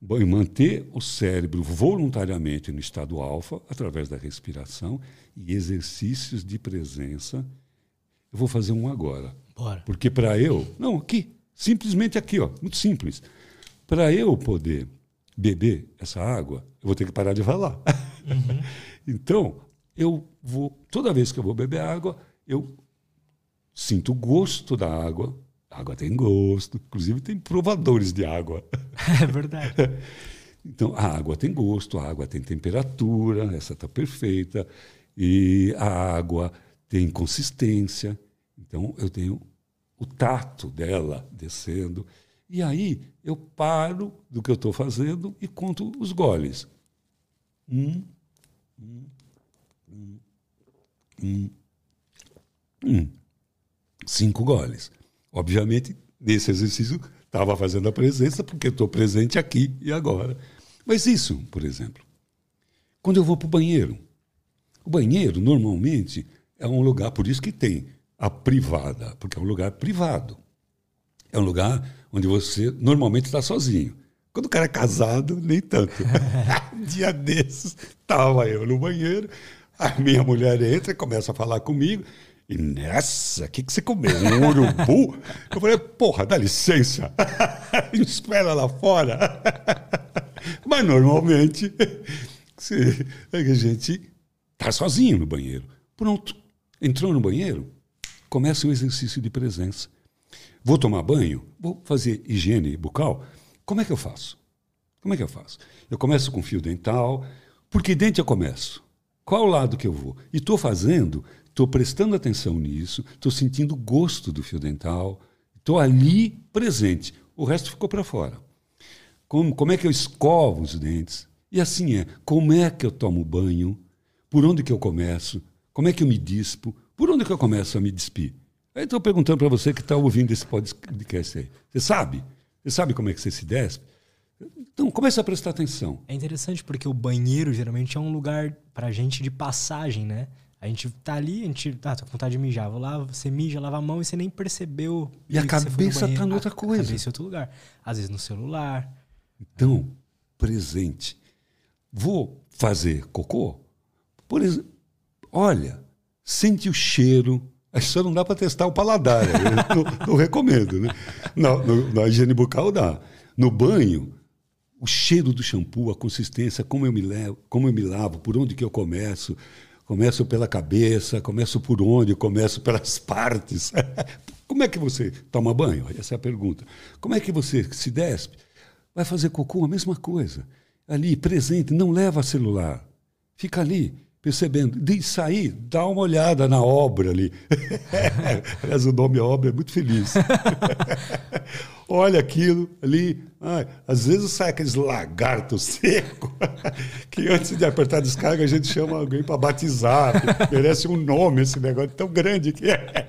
Bom, manter o cérebro voluntariamente no estado alfa, através da respiração e exercícios de presença. Eu vou fazer um agora. Bora. Porque para eu. Não, aqui. Simplesmente aqui, ó, muito simples. Para eu poder beber essa água, eu vou ter que parar de falar. Uhum. [laughs] então, eu vou. Toda vez que eu vou beber água, eu sinto o gosto da água a água tem gosto, inclusive tem provadores de água. [laughs] É verdade. [laughs] Então, a água tem gosto, a água tem temperatura, essa está perfeita, e a água tem consistência. Então, eu tenho o tato dela descendo. E aí, eu paro do que eu estou fazendo e conto os goles. Um, um, um, um, um. Cinco goles. Obviamente, nesse exercício, Estava fazendo a presença porque estou presente aqui e agora. Mas isso, por exemplo, quando eu vou para o banheiro. O banheiro, normalmente, é um lugar, por isso que tem a privada, porque é um lugar privado. É um lugar onde você normalmente está sozinho. Quando o cara é casado, nem tanto. [laughs] [laughs] um dia desses, estava eu no banheiro, a minha mulher entra e começa a falar comigo. E nessa, o que, que você comeu? Um urubu? Eu falei, porra, dá licença. [laughs] Espera lá fora. [laughs] Mas normalmente a gente está sozinho no banheiro. Pronto. Entrou no banheiro, começa o exercício de presença. Vou tomar banho, vou fazer higiene bucal. Como é que eu faço? Como é que eu faço? Eu começo com fio dental. Por que dente eu começo? Qual lado que eu vou? E estou fazendo, estou prestando atenção nisso, estou sentindo gosto do fio dental, estou ali presente. O resto ficou para fora. Como, como é que eu escovo os dentes? E assim é. Como é que eu tomo banho? Por onde que eu começo? Como é que eu me dispo? Por onde que eu começo a me despir? Aí estou perguntando para você que está ouvindo esse podcast aí. Você sabe? Você sabe como é que você se despe? Então, comece a prestar atenção. É interessante porque o banheiro geralmente é um lugar para gente de passagem, né? A gente tá ali, a gente. Ah, tô com vontade de mijar. Vou lá, você mija, lava a mão e você nem percebeu. E a cabeça tá em outra coisa. A cabeça em outro lugar. Às vezes no celular. Então, presente. Vou fazer cocô? Por exemplo, olha, sente o cheiro. Só não dá para testar o paladar. não, não, recomendo, né? No, na higiene bucal dá. No banho, o cheiro do shampoo, a consistência, como eu me levo, como eu me lavo, por onde que eu começo. Começo pela cabeça, começo por onde, começo pelas [laughs] partes. Como é que você toma banho? Essa é a pergunta. Como é que você se despe? Vai fazer cocô, a mesma coisa. Ali, presente, não leva celular. Fica ali, percebendo. De sair, dá uma olhada na obra ali. [laughs] Aliás, o nome obra é muito feliz. [laughs] Olha aquilo ali. Ai, às vezes sai aqueles lagartos secos, [laughs] que antes de apertar a descarga a gente chama alguém para batizar. Merece um nome esse negócio tão grande que é.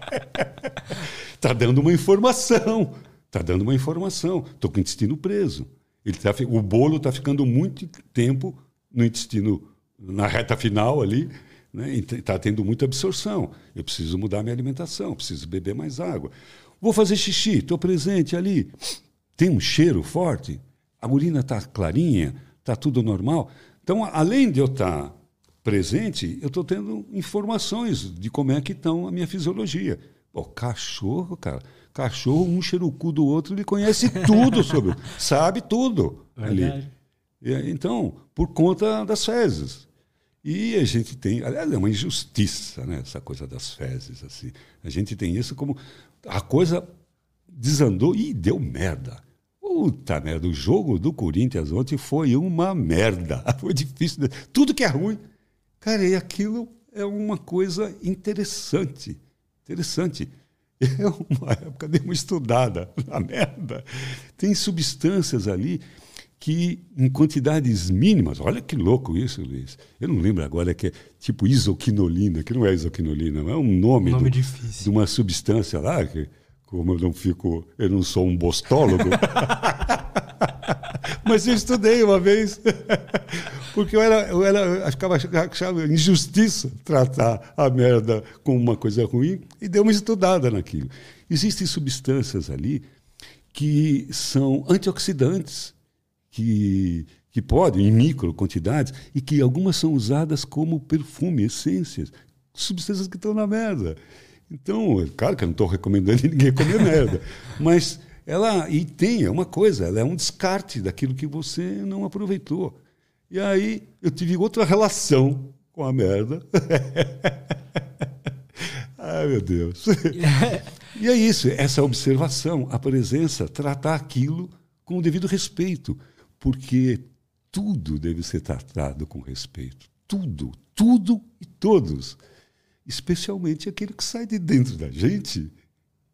Está dando uma informação. Está dando uma informação. Estou com o intestino preso. Ele tá, o bolo está ficando muito tempo no intestino, na reta final ali, né? está tendo muita absorção. Eu preciso mudar minha alimentação, preciso beber mais água. Vou fazer xixi, estou presente ali. Tem um cheiro forte, a urina está clarinha, está tudo normal. Então, além de eu estar tá presente, eu estou tendo informações de como é que estão a minha fisiologia. O cachorro, cara, Cachorro, um cu do outro, ele conhece tudo sobre, [laughs] sabe tudo ali. Então, por conta das fezes. E a gente tem, aliás, é uma injustiça, né, essa coisa das fezes assim. A gente tem isso como a coisa desandou e deu merda. Puta merda, o jogo do Corinthians ontem foi uma merda. [laughs] Foi difícil. Tudo que é ruim. Cara, e aquilo é uma coisa interessante. Interessante. [laughs] É uma época de uma estudada na merda. Tem substâncias ali que, em quantidades mínimas, olha que louco isso, Luiz. Eu não lembro agora que é tipo isoquinolina, que não é isoquinolina, é um nome, nome do, de uma substância lá, que, como eu não fico, eu não sou um bostólogo. [laughs] Mas eu estudei uma vez. [laughs] Porque eu era, eu era, eu ficava achava injustiça tratar a merda como uma coisa ruim e dei uma estudada naquilo. Existem substâncias ali que são antioxidantes, que, que podem, em micro quantidades, e que algumas são usadas como perfume, essências, substâncias que estão na merda. Então, claro que eu não estou recomendando [laughs] ninguém comer merda, mas ela e tem é uma coisa, ela é um descarte daquilo que você não aproveitou. E aí eu tive outra relação com a merda. [laughs] Ai, meu Deus. [laughs] e é isso, essa observação, a presença, tratar aquilo com o devido respeito, porque tudo deve ser tratado com respeito. Tudo, tudo e todos. Especialmente aquilo que sai de dentro da gente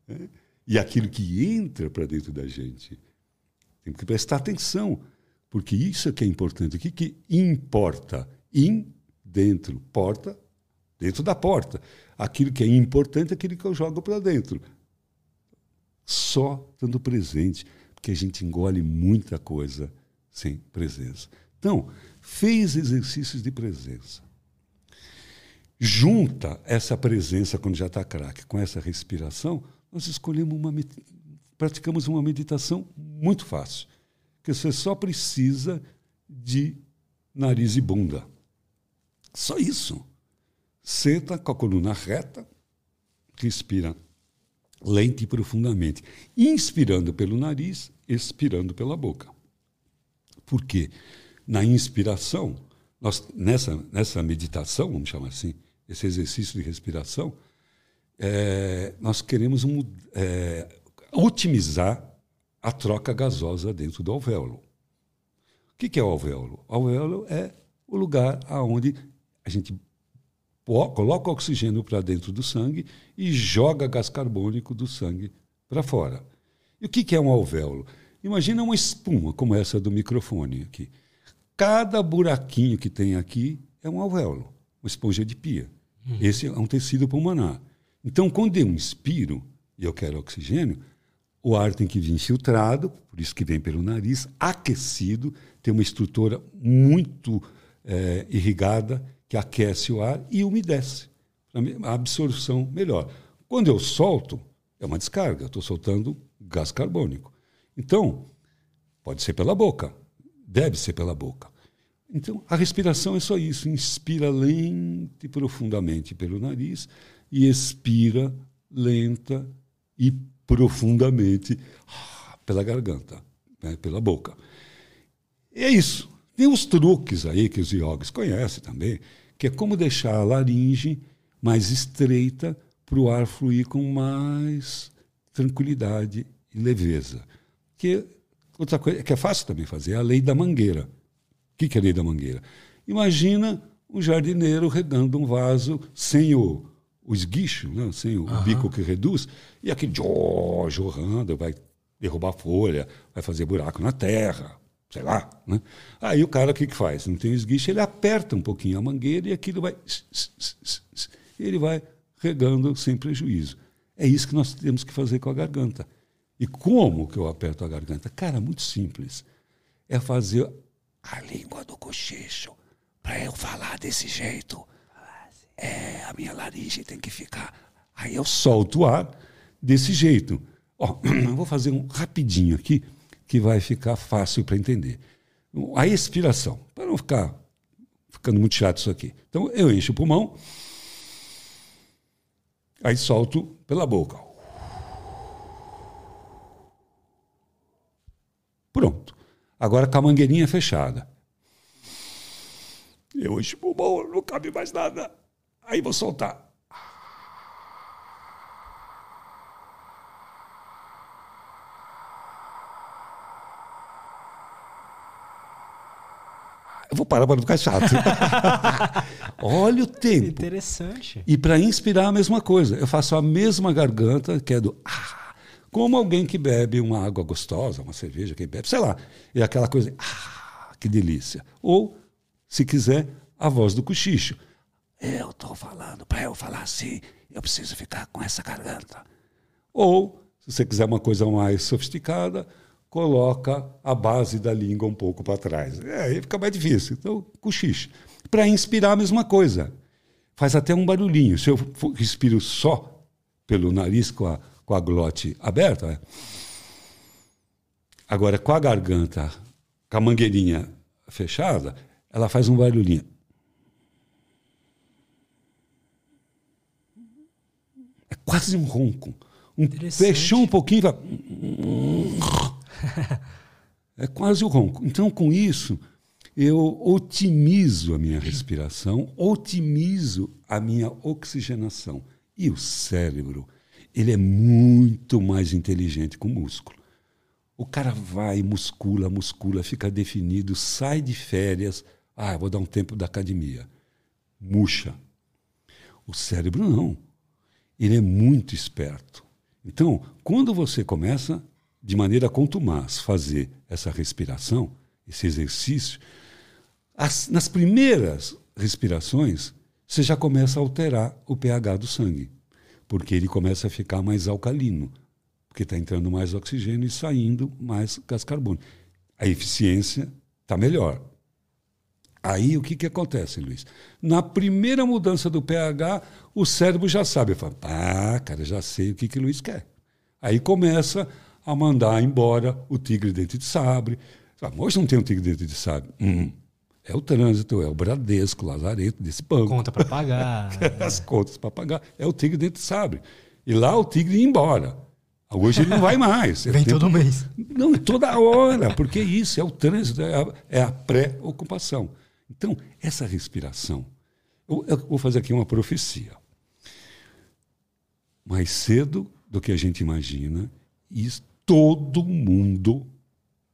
né? e aquilo que entra para dentro da gente. Tem que prestar atenção. Porque isso é que é importante. O que, que importa? In, dentro, porta, dentro da porta. Aquilo que é importante é aquilo que eu jogo para dentro. Só estando presente. porque a gente engole muita coisa sem presença. Então, fez exercícios de presença. Junta essa presença quando já está craque com essa respiração, nós escolhemos uma praticamos uma meditação muito fácil, que você só precisa de nariz e bunda. Só isso. Senta com a coluna reta, respira lenta e profundamente, inspirando pelo nariz, expirando pela boca. Por quê? Na inspiração, nós, nessa, nessa meditação, vamos chamar assim, esse exercício de respiração, é, nós queremos um, é, otimizar a troca gasosa dentro do alvéolo. O que, que é o alvéolo? O alvéolo é o lugar onde a gente coloca oxigênio para dentro do sangue e joga gás carbônico do sangue para fora. E o que, que é um alvéolo? Imagina uma espuma como essa do microfone aqui. Cada buraquinho que tem aqui é um alvéolo, uma esponja de pia. Uhum. Esse é um tecido pulmonar. Então, quando eu inspiro e eu quero oxigênio, o ar tem que vir filtrado, por isso que vem pelo nariz, aquecido, tem uma estrutura muito é, irrigada que aquece o ar e umedece, a absorção melhor. Quando eu solto, é uma descarga, estou soltando gás carbônico. Então, pode ser pela boca, deve ser pela boca. Então, a respiração é só isso: inspira lenta e profundamente pelo nariz e expira lenta e profundamente ah, pela garganta, né, pela boca. E é isso. Tem os truques aí que os yogis conhecem também, que é como deixar a laringe mais estreita para o ar fluir com mais tranquilidade e leveza. Que outra coisa que é fácil também fazer é a lei da mangueira. O que, que é a lei da mangueira? Imagina um jardineiro regando um vaso sem o, o esguicho, né? sem o uhum. bico que reduz, e aquele jorrando, vai derrubar folha, vai fazer buraco na terra, sei lá. Né? Aí o cara o que, que faz? Não tem esguicho, ele aperta um pouquinho a mangueira e aquilo vai. Ele vai regando sem prejuízo. É isso que nós temos que fazer com a garganta. E como que eu aperto a garganta? Cara, muito simples. É fazer a língua do cochicho para eu falar desse jeito. É, a minha laringe tem que ficar. Aí eu solto o ar desse jeito. Ó, [clears throat] vou fazer um rapidinho aqui que vai ficar fácil para entender. A expiração, para não ficar ficando muito chato isso aqui. Então eu encho o pulmão, aí solto pela boca. Pronto. Agora com a mangueirinha fechada. Eu encho o pulmão, não cabe mais nada. Aí vou soltar. Eu vou parar para não ficar chato. [laughs] Olha o tempo. Interessante. E para inspirar a mesma coisa. Eu faço a mesma garganta, que é do ah, como alguém que bebe uma água gostosa, uma cerveja, quem bebe, sei lá. E aquela coisa, ah, que delícia. Ou, se quiser, a voz do cochicho. Eu estou falando, para eu falar assim, eu preciso ficar com essa garganta. Ou, se você quiser uma coisa mais sofisticada, coloca a base da língua um pouco para trás. É, aí fica mais difícil. Então, cochiche. Para inspirar, a mesma coisa. Faz até um barulhinho. Se eu respiro só pelo nariz com a, com a glote aberta, é. agora com a garganta, com a mangueirinha fechada, ela faz um barulhinho. É quase um ronco. Um, fechou um pouquinho e vai. é quase o ronco. Então, com isso, eu otimizo a minha respiração, otimizo a minha oxigenação. E o cérebro, ele é muito mais inteligente que o músculo. O cara vai, muscula, muscula, fica definido, sai de férias. Ah, vou dar um tempo da academia. Murcha. O cérebro não. Ele é muito esperto. Então, quando você começa de maneira contumaz fazer essa respiração, esse exercício, as, nas primeiras respirações, você já começa a alterar o pH do sangue, porque ele começa a ficar mais alcalino. porque está entrando mais oxigênio e saindo mais gás carbônico. A eficiência está melhor. Aí o que, que acontece, Luiz? Na primeira mudança do pH, o cérebro já sabe. Fala, ah, cara, já sei o que, que o Luiz quer. Aí começa a mandar embora o tigre dentro de sabre. Hoje não tem um tigre dentro de sabre. Hum, é o trânsito, é o Bradesco, o Lazareto desse banco. Conta para pagar. [laughs] As contas para pagar. É o tigre dentro de sabre. E lá o tigre ia embora. Hoje ele não vai mais. Vem todo mês. Não, toda hora, porque isso é o trânsito, é a, é a pré-ocupação. Então, essa respiração. Eu, eu vou fazer aqui uma profecia. Mais cedo do que a gente imagina, isso, todo mundo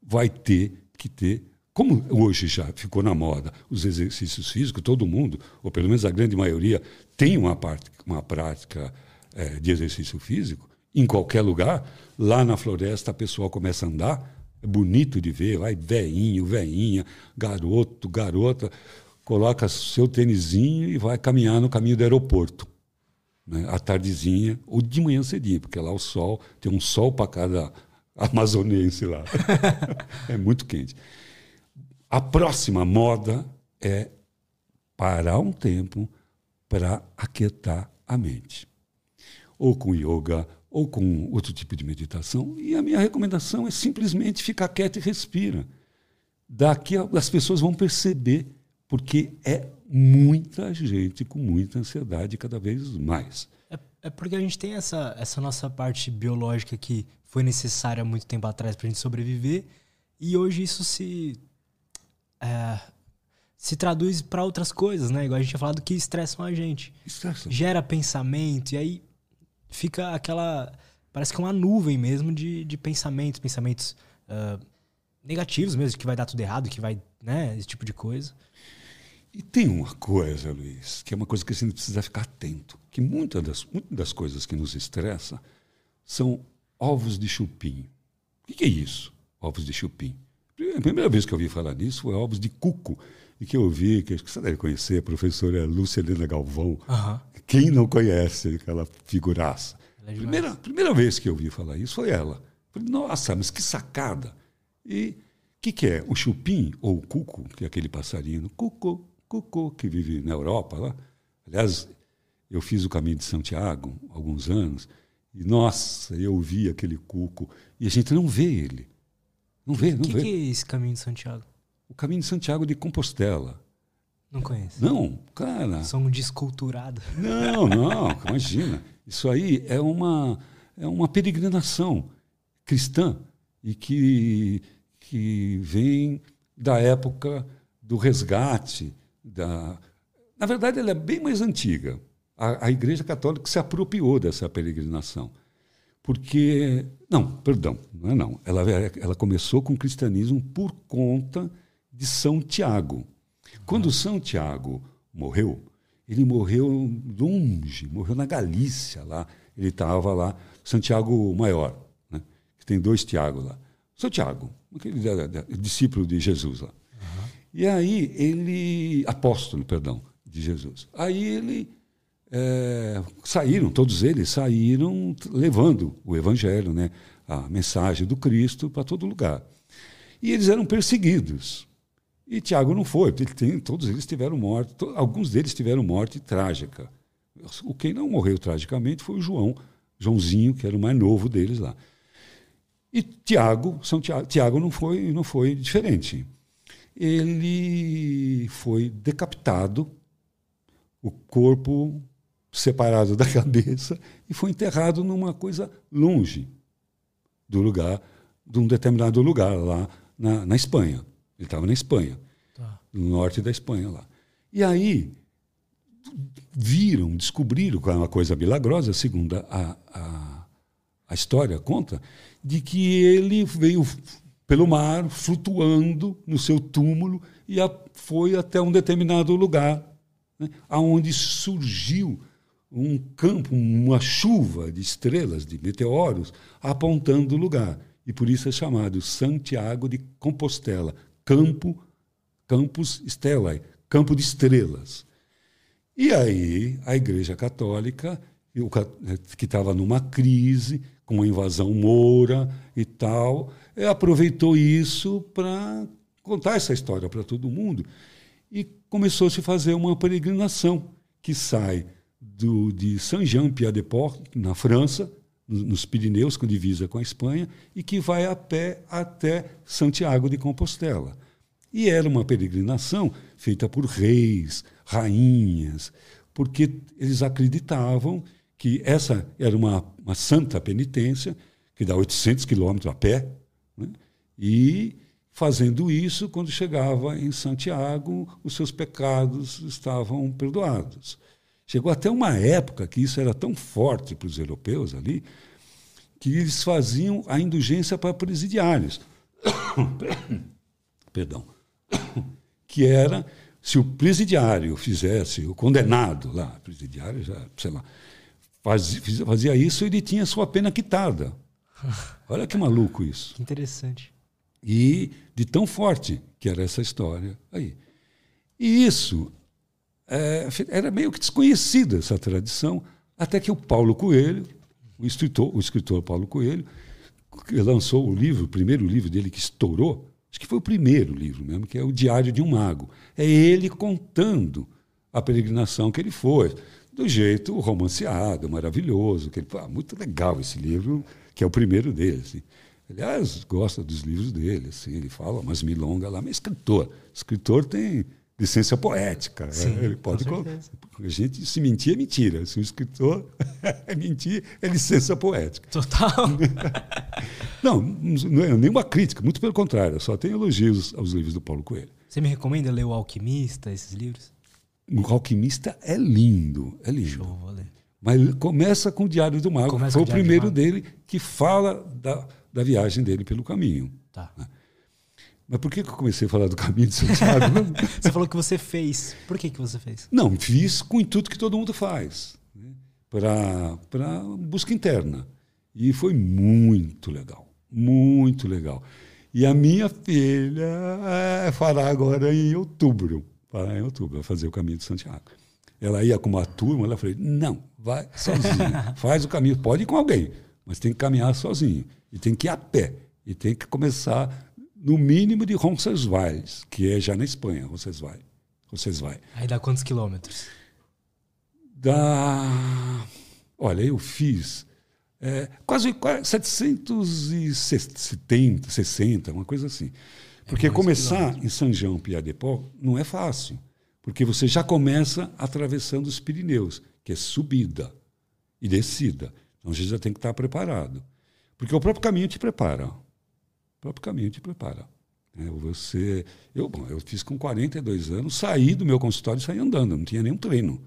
vai ter que ter. Como hoje já ficou na moda os exercícios físicos, todo mundo, ou pelo menos a grande maioria, tem uma, parte, uma prática é, de exercício físico, em qualquer lugar, lá na floresta a pessoa começa a andar, é bonito de ver, vai veinho, veinha, garoto, garota, coloca seu tênisinho e vai caminhar no caminho do aeroporto. Né? À tardezinha, ou de manhã cedinho, porque lá o sol, tem um sol para cada [laughs] amazonense lá. [laughs] é muito quente. A próxima moda é parar um tempo para aquietar a mente. Ou com yoga, ou com outro tipo de meditação. E a minha recomendação é simplesmente ficar quieto e respira. Daqui as pessoas vão perceber, porque é muita gente com muita ansiedade cada vez mais. É, é porque a gente tem essa, essa nossa parte biológica que foi necessária muito tempo atrás para a gente sobreviver, e hoje isso se. É, se traduz para outras coisas, né? Igual a gente tinha falado que estressam a gente. Estressam. Gera pensamento, e aí fica aquela. Parece que é uma nuvem mesmo de, de pensamentos, pensamentos uh, negativos mesmo, que vai dar tudo errado, que vai. né? Esse tipo de coisa. E tem uma coisa, Luiz, que é uma coisa que a gente precisa ficar atento, que muitas das, muitas das coisas que nos estressa são ovos de chupim. O que é isso, ovos de chupim? A primeira vez que eu ouvi falar nisso foi ovos de cuco, e que eu ouvi, que você deve conhecer, a professora Lúcia Helena Galvão. Uhum. Quem não conhece aquela figuraça? É primeira, primeira vez que eu ouvi falar isso foi ela. Falei, nossa, mas que sacada! E o que, que é? O chupim, ou o cuco, que é aquele passarinho, cuco, cuco, que vive na Europa lá. Aliás, eu fiz o caminho de Santiago há alguns anos, e nossa, eu vi aquele cuco, e a gente não vê ele. Não vê, não que vê. O que é esse caminho de Santiago? O caminho de Santiago de Compostela. Não conheço. Não, cara. São desculturados. Não, não, imagina. Isso aí é uma, é uma peregrinação cristã e que, que vem da época do resgate. Da... Na verdade, ela é bem mais antiga. A, a Igreja Católica se apropriou dessa peregrinação. Porque. Não, perdão, não é não. Ela, ela começou com o cristianismo por conta de São Tiago. Quando São Tiago morreu, ele morreu longe, morreu na Galícia lá. Ele estava lá, Santiago Maior, né? que tem dois Tiago lá. São Tiago, aquele discípulo de Jesus lá. Uhum. E aí ele, apóstolo, perdão, de Jesus. Aí ele é, saíram, todos eles saíram levando o evangelho, né? a mensagem do Cristo para todo lugar. E eles eram perseguidos. E Tiago não foi, ele tem, todos eles tiveram morte, to, alguns deles tiveram morte trágica. O quem não morreu tragicamente foi o João, Joãozinho, que era o mais novo deles lá. E Tiago, São Tiago, Tiago não foi, não foi diferente. Ele foi decapitado, o corpo separado [laughs] da cabeça e foi enterrado numa coisa longe do lugar, de um determinado lugar lá na, na Espanha. Ele estava na Espanha, tá. no norte da Espanha lá. E aí viram, descobriram, que é uma coisa milagrosa, segundo a, a, a história conta, de que ele veio pelo mar, flutuando no seu túmulo e a, foi até um determinado lugar, né, aonde surgiu um campo, uma chuva de estrelas, de meteoros, apontando o lugar. E por isso é chamado Santiago de Compostela, campo, campus stellae, campo de estrelas. E aí a Igreja Católica, que estava numa crise, com a invasão moura e tal, aproveitou isso para contar essa história para todo mundo e começou -se a fazer uma peregrinação que sai do, de Saint-Jean-Pied-de-Port, na França, nos Pirineus, com divisa com a Espanha, e que vai a pé até Santiago de Compostela. E era uma peregrinação feita por reis, rainhas, porque eles acreditavam que essa era uma, uma santa penitência, que dá 800 quilômetros a pé, né? e fazendo isso, quando chegava em Santiago, os seus pecados estavam perdoados. Chegou até uma época que isso era tão forte para os europeus ali, que eles faziam a indulgência para presidiários. [coughs] Perdão. [coughs] Que era se o presidiário fizesse, o condenado lá, presidiário já, sei lá, fazia, fazia isso, ele tinha sua pena quitada. [laughs] Olha que maluco isso. Que interessante. E de tão forte que era essa história aí. E isso era meio que desconhecida, essa tradição, até que o Paulo Coelho, o escritor, o escritor Paulo Coelho, lançou o livro, o primeiro livro dele que estourou, acho que foi o primeiro livro mesmo, que é o Diário de um Mago. É ele contando a peregrinação que ele foi, do jeito romanceado, maravilhoso, que ele, ah, muito legal esse livro, que é o primeiro dele. Assim. Aliás, gosta dos livros dele, assim, ele fala umas milongas lá, mas escritor. Escritor tem licença poética. Né? Sim, ele pode. A gente se mentir é mentira. Se o escritor [laughs] é mentir, é licença poética. Total. [laughs] não, não é nenhuma crítica, muito pelo contrário, só tem elogios aos livros do Paulo Coelho. Você me recomenda ler O Alquimista, esses livros? O Alquimista é lindo, é lindo. Show, vou ler. Mas começa com o Diário do Mago. Começa Foi o primeiro dele que fala da, da viagem dele pelo caminho. Tá. Né? Mas por que, eu comecei a falar do caminho de Santiago? [laughs] você falou que você fez. Por que, que você fez? Não, fiz com o intuito que todo mundo faz. Né? Para busca interna. E foi muito legal. Muito legal. E a minha filha é, fará agora em outubro. Fará em outubro, vai fazer o caminho de Santiago. Ela ia com uma turma, ela falou: não, vai sozinho. [laughs] faz o caminho. Pode ir com alguém, mas tem que caminhar sozinho. E tem que ir a pé. E tem que começar, no mínimo, de Roncesvalles, que é já na Espanha, Roncesvalles. Roncesvalles. Aí dá quantos quilômetros? Dá. Olha, eu fiz é, quase, quase 770, 60, uma coisa assim. Porque é começar em São João Piadepó não é fácil, porque você já começa atravessando os Pirineus, que é subida e descida. Então você já tem que estar preparado. Porque o próprio caminho te prepara. O próprio caminho te prepara. É, você, eu, bom, eu fiz com 42 anos, saí do meu consultório e saí andando, não tinha nenhum treino.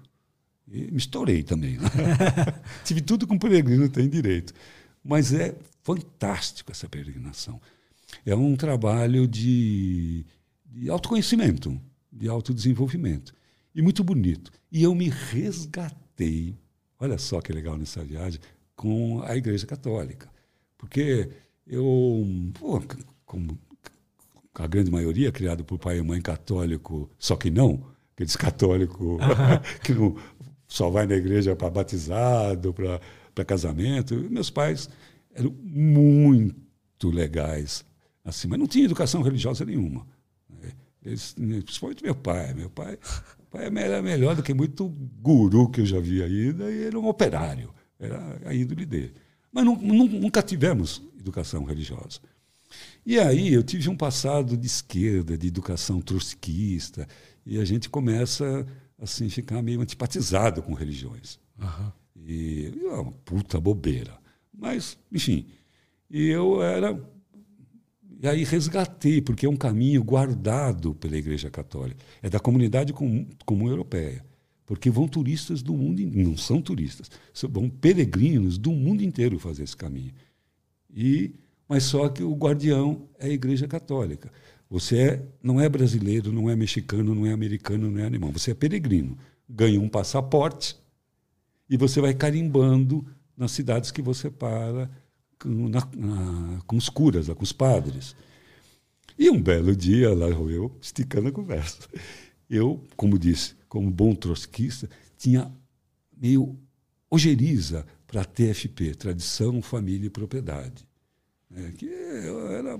E me estourei também. Né? [laughs] Tive tudo com peregrino tem direito. Mas é fantástico essa peregrinação. É um trabalho de, de autoconhecimento, de autodesenvolvimento. E muito bonito. E eu me resgatei, olha só que legal nessa viagem, com a Igreja Católica. Porque eu, pô, como a grande maioria, criado por pai e mãe católico, só que não, aqueles católicos [laughs] que não só vai na igreja para batizado, para casamento. Meus pais eram muito legais, assim, mas não tinha educação religiosa nenhuma. Eles, principalmente meu pai. Meu pai, pai era melhor do que muito guru que eu já vi ainda, e era um operário, era a índole dele. Mas não, nunca tivemos educação religiosa. E aí eu tive um passado de esquerda, de educação trotskista, e a gente começa assim ficar meio antipatizado com religiões. Uhum. E é uma puta bobeira. Mas, enfim, e eu era. E aí resgatei, porque é um caminho guardado pela Igreja Católica. É da comunidade comum, comum europeia. Porque vão turistas do mundo, não são turistas, vão peregrinos do mundo inteiro fazer esse caminho. E, mas só que o guardião é a Igreja Católica. Você é, não é brasileiro, não é mexicano, não é americano, não é alemão. Você é peregrino. Ganha um passaporte e você vai carimbando nas cidades que você para com, na, na, com os curas, com os padres. E um belo dia, lá eu, esticando a conversa, eu, como disse, como bom trotskista, tinha meio ojeriza para a TFP, Tradição, Família e Propriedade. É, que era,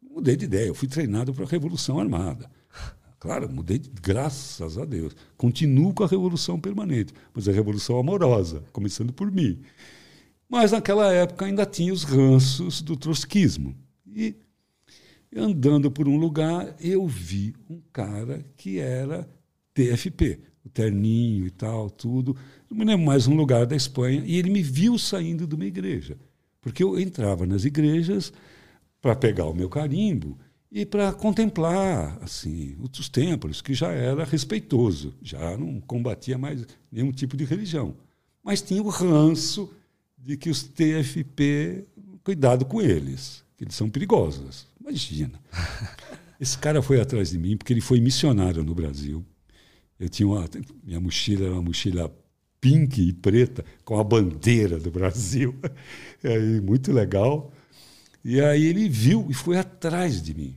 mudei de ideia, eu fui treinado para a Revolução Armada. Claro, mudei, de, graças a Deus. Continuo com a revolução permanente, mas a revolução amorosa, começando por mim. Mas naquela época ainda tinha os ranços do trotskismo. E andando por um lugar, eu vi um cara que era TFP, o terninho e tal, tudo. Não me lembro mais um lugar da Espanha, e ele me viu saindo de uma igreja. Porque eu entrava nas igrejas para pegar o meu carimbo e para contemplar assim os templos, que já era respeitoso, já não combatia mais nenhum tipo de religião. Mas tinha o ranço de que os TFP, cuidado com eles, que eles são perigosos. Imagina. [laughs] Esse cara foi atrás de mim porque ele foi missionário no Brasil. Eu tinha uma, minha mochila era uma mochila pink e preta com a bandeira do Brasil. [laughs] aí, muito legal. E aí ele viu e foi atrás de mim.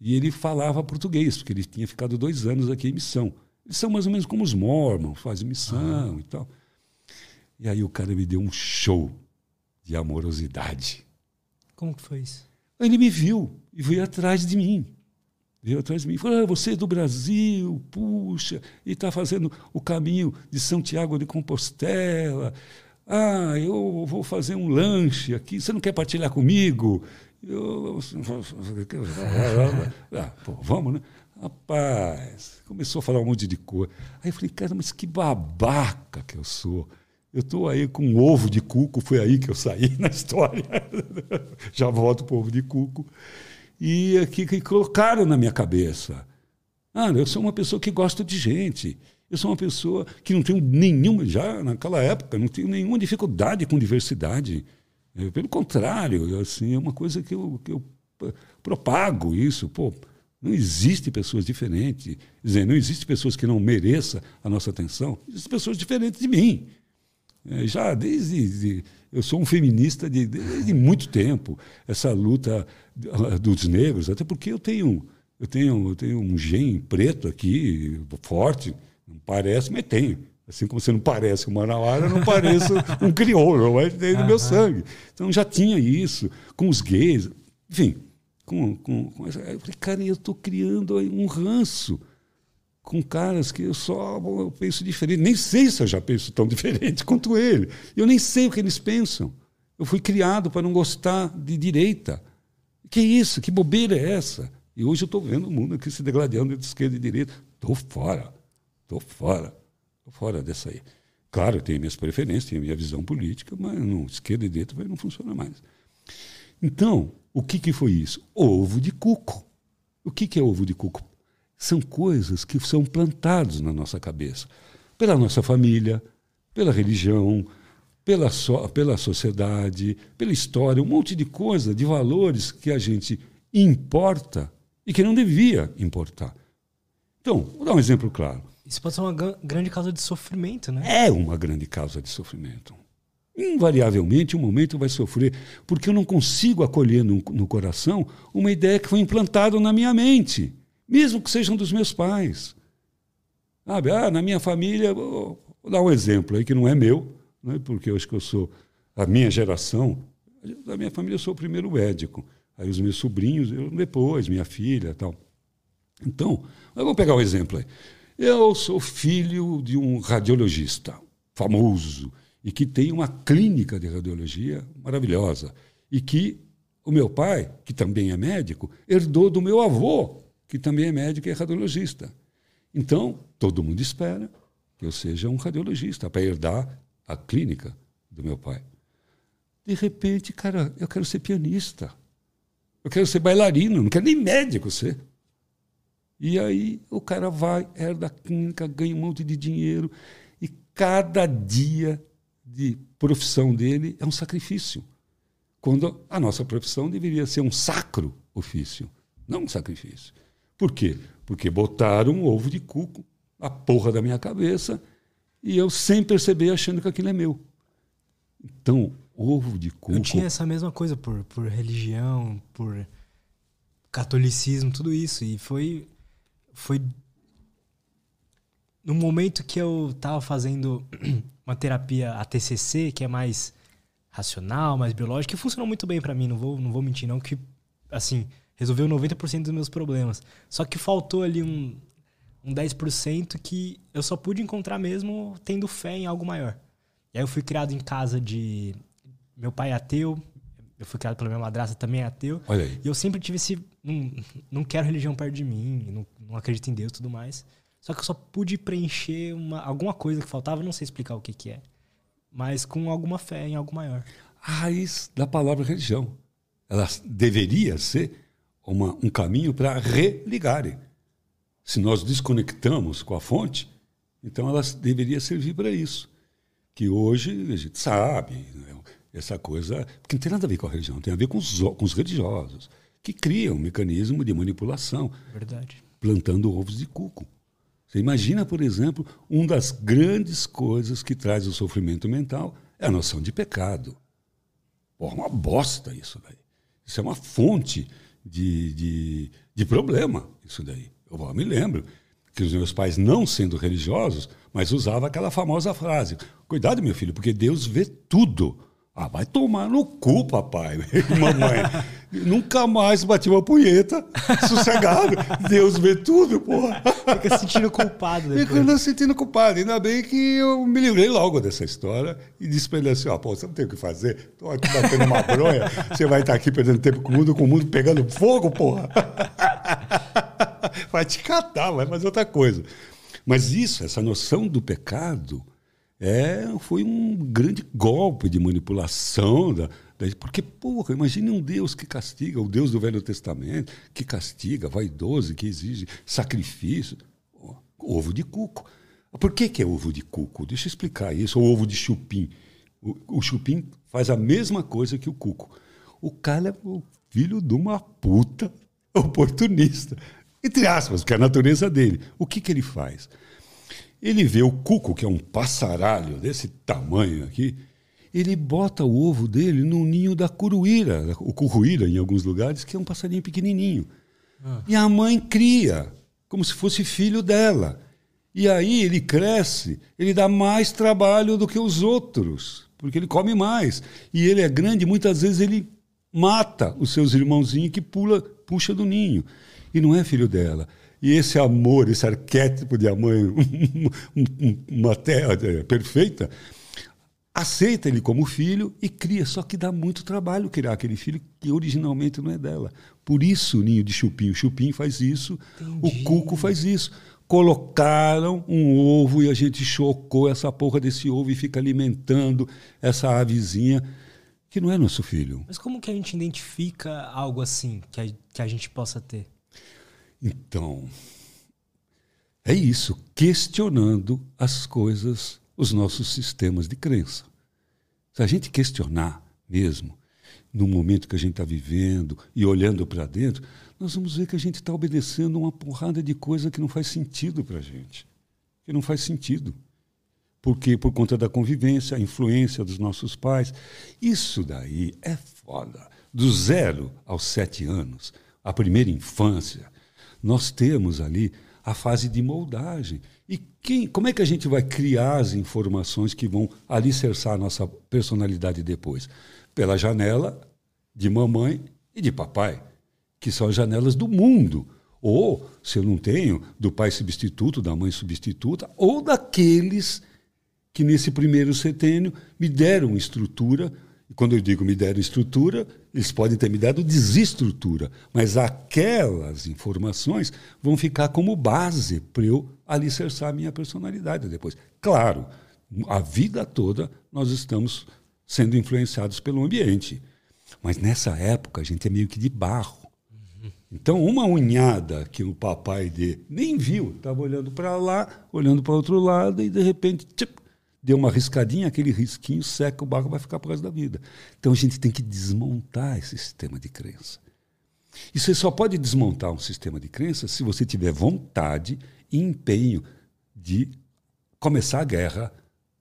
E ele falava português, porque ele tinha ficado dois anos aqui em missão. Eles são mais ou menos como os mormons, fazem missão ah. e tal. E aí o cara me deu um show de amorosidade. Como que foi isso? Ele me viu e veio atrás de mim. Veio atrás de mim e falou: ah, você é do Brasil, puxa, e está fazendo o caminho de São Tiago de Compostela. Ah, eu vou fazer um lanche aqui, você não quer partilhar comigo? Eu, [laughs] ah, pô, vamos, né? Rapaz, começou a falar um monte de coisa. Aí eu falei, cara, mas que babaca que eu sou. Eu estou aí com um ovo de cuco, foi aí que eu saí na história. [laughs] Já volto para o ovo de cuco. E aqui que colocaram na minha cabeça. Ah, eu sou uma pessoa que gosta de gente. Eu sou uma pessoa que não tenho nenhuma, já naquela época, não tenho nenhuma dificuldade com diversidade. É, pelo contrário, assim, é uma coisa que eu, que eu propago isso. Pô, não existe pessoas diferentes. Dizer, não existe pessoas que não mereçam a nossa atenção. Existem pessoas diferentes de mim. É, já desde. Eu sou um feminista de, desde muito tempo. Essa luta dos negros, até porque eu tenho, eu tenho, eu tenho um gene preto aqui, forte. Não parece, mas tenho. Assim como você não parece um manauara, eu não pareço um crioulo, mas tem no meu sangue. Então já tinha isso, com os gays, enfim. Com, com, com essa, eu falei, cara, eu estou criando um ranço com caras que eu só eu penso diferente. Nem sei se eu já penso tão [laughs] diferente quanto ele. Eu nem sei o que eles pensam. Eu fui criado para não gostar de direita. Que isso? Que bobeira é essa? E hoje eu estou vendo o mundo aqui se degladiando entre esquerda e direita. Estou fora. Estou fora fora dessa aí. Claro, eu tenho minhas preferências, tenho minha visão política, mas não, esquerda e direita não funciona mais. Então, o que, que foi isso? Ovo de cuco. O que, que é ovo de cuco? São coisas que são plantadas na nossa cabeça. Pela nossa família, pela religião, pela, so, pela sociedade, pela história, um monte de coisa, de valores que a gente importa e que não devia importar. Então, vou dar um exemplo claro. Isso pode ser uma grande causa de sofrimento, né? É uma grande causa de sofrimento. Invariavelmente, um momento vai sofrer, porque eu não consigo acolher no, no coração uma ideia que foi implantada na minha mente, mesmo que sejam dos meus pais. Sabe? Ah, na minha família, vou, vou dar um exemplo aí que não é meu, né? porque eu acho que eu sou a minha geração, da minha família eu sou o primeiro médico. Aí os meus sobrinhos, eu depois, minha filha tal. Então, vamos pegar o um exemplo aí. Eu sou filho de um radiologista famoso e que tem uma clínica de radiologia maravilhosa. E que o meu pai, que também é médico, herdou do meu avô, que também é médico e é radiologista. Então, todo mundo espera que eu seja um radiologista para herdar a clínica do meu pai. De repente, cara, eu quero ser pianista. Eu quero ser bailarino, não quero nem médico ser. E aí o cara vai, herda a clínica, ganha um monte de dinheiro. E cada dia de profissão dele é um sacrifício. Quando a nossa profissão deveria ser um sacro ofício, não um sacrifício. Por quê? Porque botaram um ovo de cuco a porra da minha cabeça e eu sem perceber achando que aquilo é meu. Então, ovo de cuco. Eu tinha essa mesma coisa por, por religião, por catolicismo, tudo isso. E foi foi no momento que eu tava fazendo [clears throat] uma terapia ATCC, que é mais racional, mais biológica, que funcionou muito bem para mim, não vou, não vou mentir não, que, assim, resolveu 90% dos meus problemas. Só que faltou ali um, um 10% que eu só pude encontrar mesmo tendo fé em algo maior. E aí eu fui criado em casa de... Meu pai é ateu, eu fui criado pela minha madrasta também é ateu. Olha aí. E eu sempre tive esse... Não, não quero religião perto de mim, não, não acredito em Deus e tudo mais. Só que eu só pude preencher uma, alguma coisa que faltava, não sei explicar o que, que é. Mas com alguma fé em algo maior. A raiz da palavra religião. Ela deveria ser uma, um caminho para religarem. Se nós desconectamos com a fonte, então ela deveria servir para isso. Que hoje a gente sabe, né? essa coisa. Porque não tem nada a ver com a religião, tem a ver com os, com os religiosos, que criam um mecanismo de manipulação. Verdade. Plantando ovos de cuco. Você imagina, por exemplo, uma das grandes coisas que traz o sofrimento mental é a noção de pecado. Porra, uma bosta isso daí. Isso é uma fonte de, de, de problema, isso daí. Eu me lembro que os meus pais, não sendo religiosos, mas usavam aquela famosa frase: Cuidado, meu filho, porque Deus vê tudo. Ah, vai tomar no cu, papai e [laughs] mamãe. Nunca mais bati uma punheta, [laughs] sossegado. Deus vê tudo, porra. Fica se sentindo culpado depois. Fica se sentindo culpado. Ainda bem que eu me livrei logo dessa história e disse pra ele assim, ó, pô, você não tem o que fazer? Tô aqui batendo uma bronha, você vai estar aqui perdendo tempo com o mundo, com o mundo pegando fogo, porra. [laughs] Vai te catar, vai fazer outra coisa. Mas isso, essa noção do pecado é, foi um grande golpe de manipulação. Da, da, porque, porra, imagine um Deus que castiga, o Deus do Velho Testamento, que castiga, vaidoso, que exige sacrifício. Ovo de cuco. Por que, que é ovo de cuco? Deixa eu explicar isso. Ou ovo de chupim. O, o chupim faz a mesma coisa que o cuco. O cara é o filho de uma puta oportunista. Entre aspas, porque é a natureza dele. O que, que ele faz? Ele vê o cuco, que é um passaralho desse tamanho aqui, ele bota o ovo dele no ninho da curuíra, o curruíra em alguns lugares, que é um passarinho pequenininho. Ah. E a mãe cria, como se fosse filho dela. E aí ele cresce, ele dá mais trabalho do que os outros, porque ele come mais. E ele é grande, muitas vezes ele mata os seus irmãozinhos que pula, puxa do ninho. E não é filho dela. E esse amor, esse arquétipo de amor, [laughs] uma terra é, perfeita, aceita ele como filho e cria. Só que dá muito trabalho criar aquele filho que originalmente não é dela. Por isso o ninho de chupim. O chupim faz isso, Entendi. o cuco faz isso. Colocaram um ovo e a gente chocou essa porra desse ovo e fica alimentando essa avezinha que não é nosso filho. Mas como que a gente identifica algo assim que a, que a gente possa ter? Então, é isso, questionando as coisas, os nossos sistemas de crença. Se a gente questionar mesmo, no momento que a gente está vivendo e olhando para dentro, nós vamos ver que a gente está obedecendo uma porrada de coisa que não faz sentido para a gente. Que não faz sentido. Porque por conta da convivência, a influência dos nossos pais. Isso daí é foda. Do zero aos sete anos, a primeira infância, nós temos ali a fase de moldagem. E quem, como é que a gente vai criar as informações que vão alicerçar a nossa personalidade depois? Pela janela de mamãe e de papai, que são as janelas do mundo. Ou, se eu não tenho, do pai substituto, da mãe substituta, ou daqueles que nesse primeiro setênio me deram estrutura e quando eu digo me deram estrutura, eles podem ter me dado desestrutura, mas aquelas informações vão ficar como base para eu alicerçar a minha personalidade depois. Claro, a vida toda nós estamos sendo influenciados pelo ambiente, mas nessa época a gente é meio que de barro. Então, uma unhada que o papai dele nem viu, estava olhando para lá, olhando para outro lado, e de repente, tchip, deu uma riscadinha, aquele risquinho seca, o barco vai ficar por causa da vida. Então a gente tem que desmontar esse sistema de crença. E você só pode desmontar um sistema de crença se você tiver vontade e empenho de começar a guerra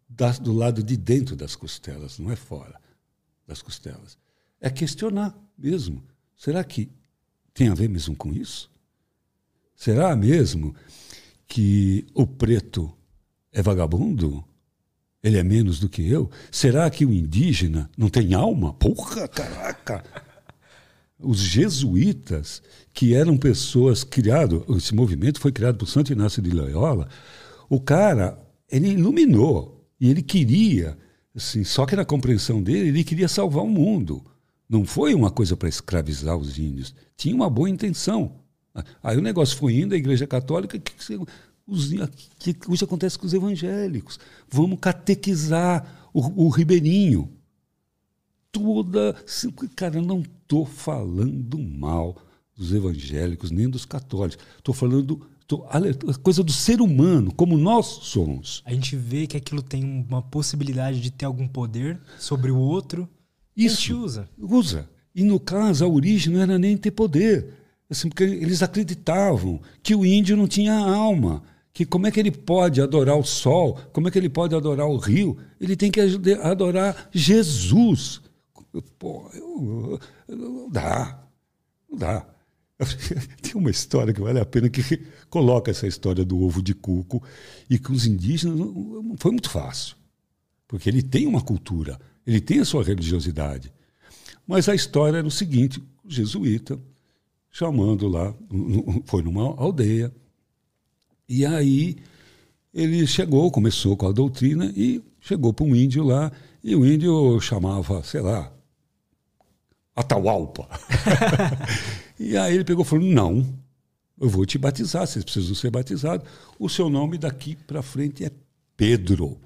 das, do lado de dentro das costelas, não é fora das costelas. É questionar mesmo. Será que tem a ver mesmo com isso? Será mesmo que o preto é vagabundo? Ele é menos do que eu? Será que o indígena não tem alma? Porra, caraca! Os jesuítas, que eram pessoas criadas, esse movimento foi criado por Santo Inácio de Loyola, o cara, ele iluminou e ele queria, assim, só que na compreensão dele, ele queria salvar o mundo. Não foi uma coisa para escravizar os índios. Tinha uma boa intenção. Aí o negócio foi indo, a Igreja Católica, que, os, que hoje acontece com os evangélicos. Vamos catequizar o, o ribeirinho. Toda. Cara, eu não estou falando mal dos evangélicos nem dos católicos. Estou falando tô, a coisa do ser humano, como nós somos. A gente vê que aquilo tem uma possibilidade de ter algum poder sobre o outro. Isso. A gente usa. Usa. E no caso, a origem não era nem ter poder. Assim, porque eles acreditavam que o índio não tinha alma que como é que ele pode adorar o sol, como é que ele pode adorar o rio, ele tem que adorar Jesus. Pô, eu, eu, não dá, não dá. [laughs] Tem uma história que vale a pena que coloca essa história do ovo de cuco e que os indígenas não foi muito fácil, porque ele tem uma cultura, ele tem a sua religiosidade. Mas a história era o seguinte: o jesuíta chamando lá, [laughs] foi numa aldeia, e aí ele chegou, começou com a doutrina e chegou para um índio lá, e o índio chamava, sei lá, Atahualpa. [laughs] e aí ele pegou e falou: Não, eu vou te batizar, vocês precisam ser batizados. O seu nome daqui para frente é Pedro,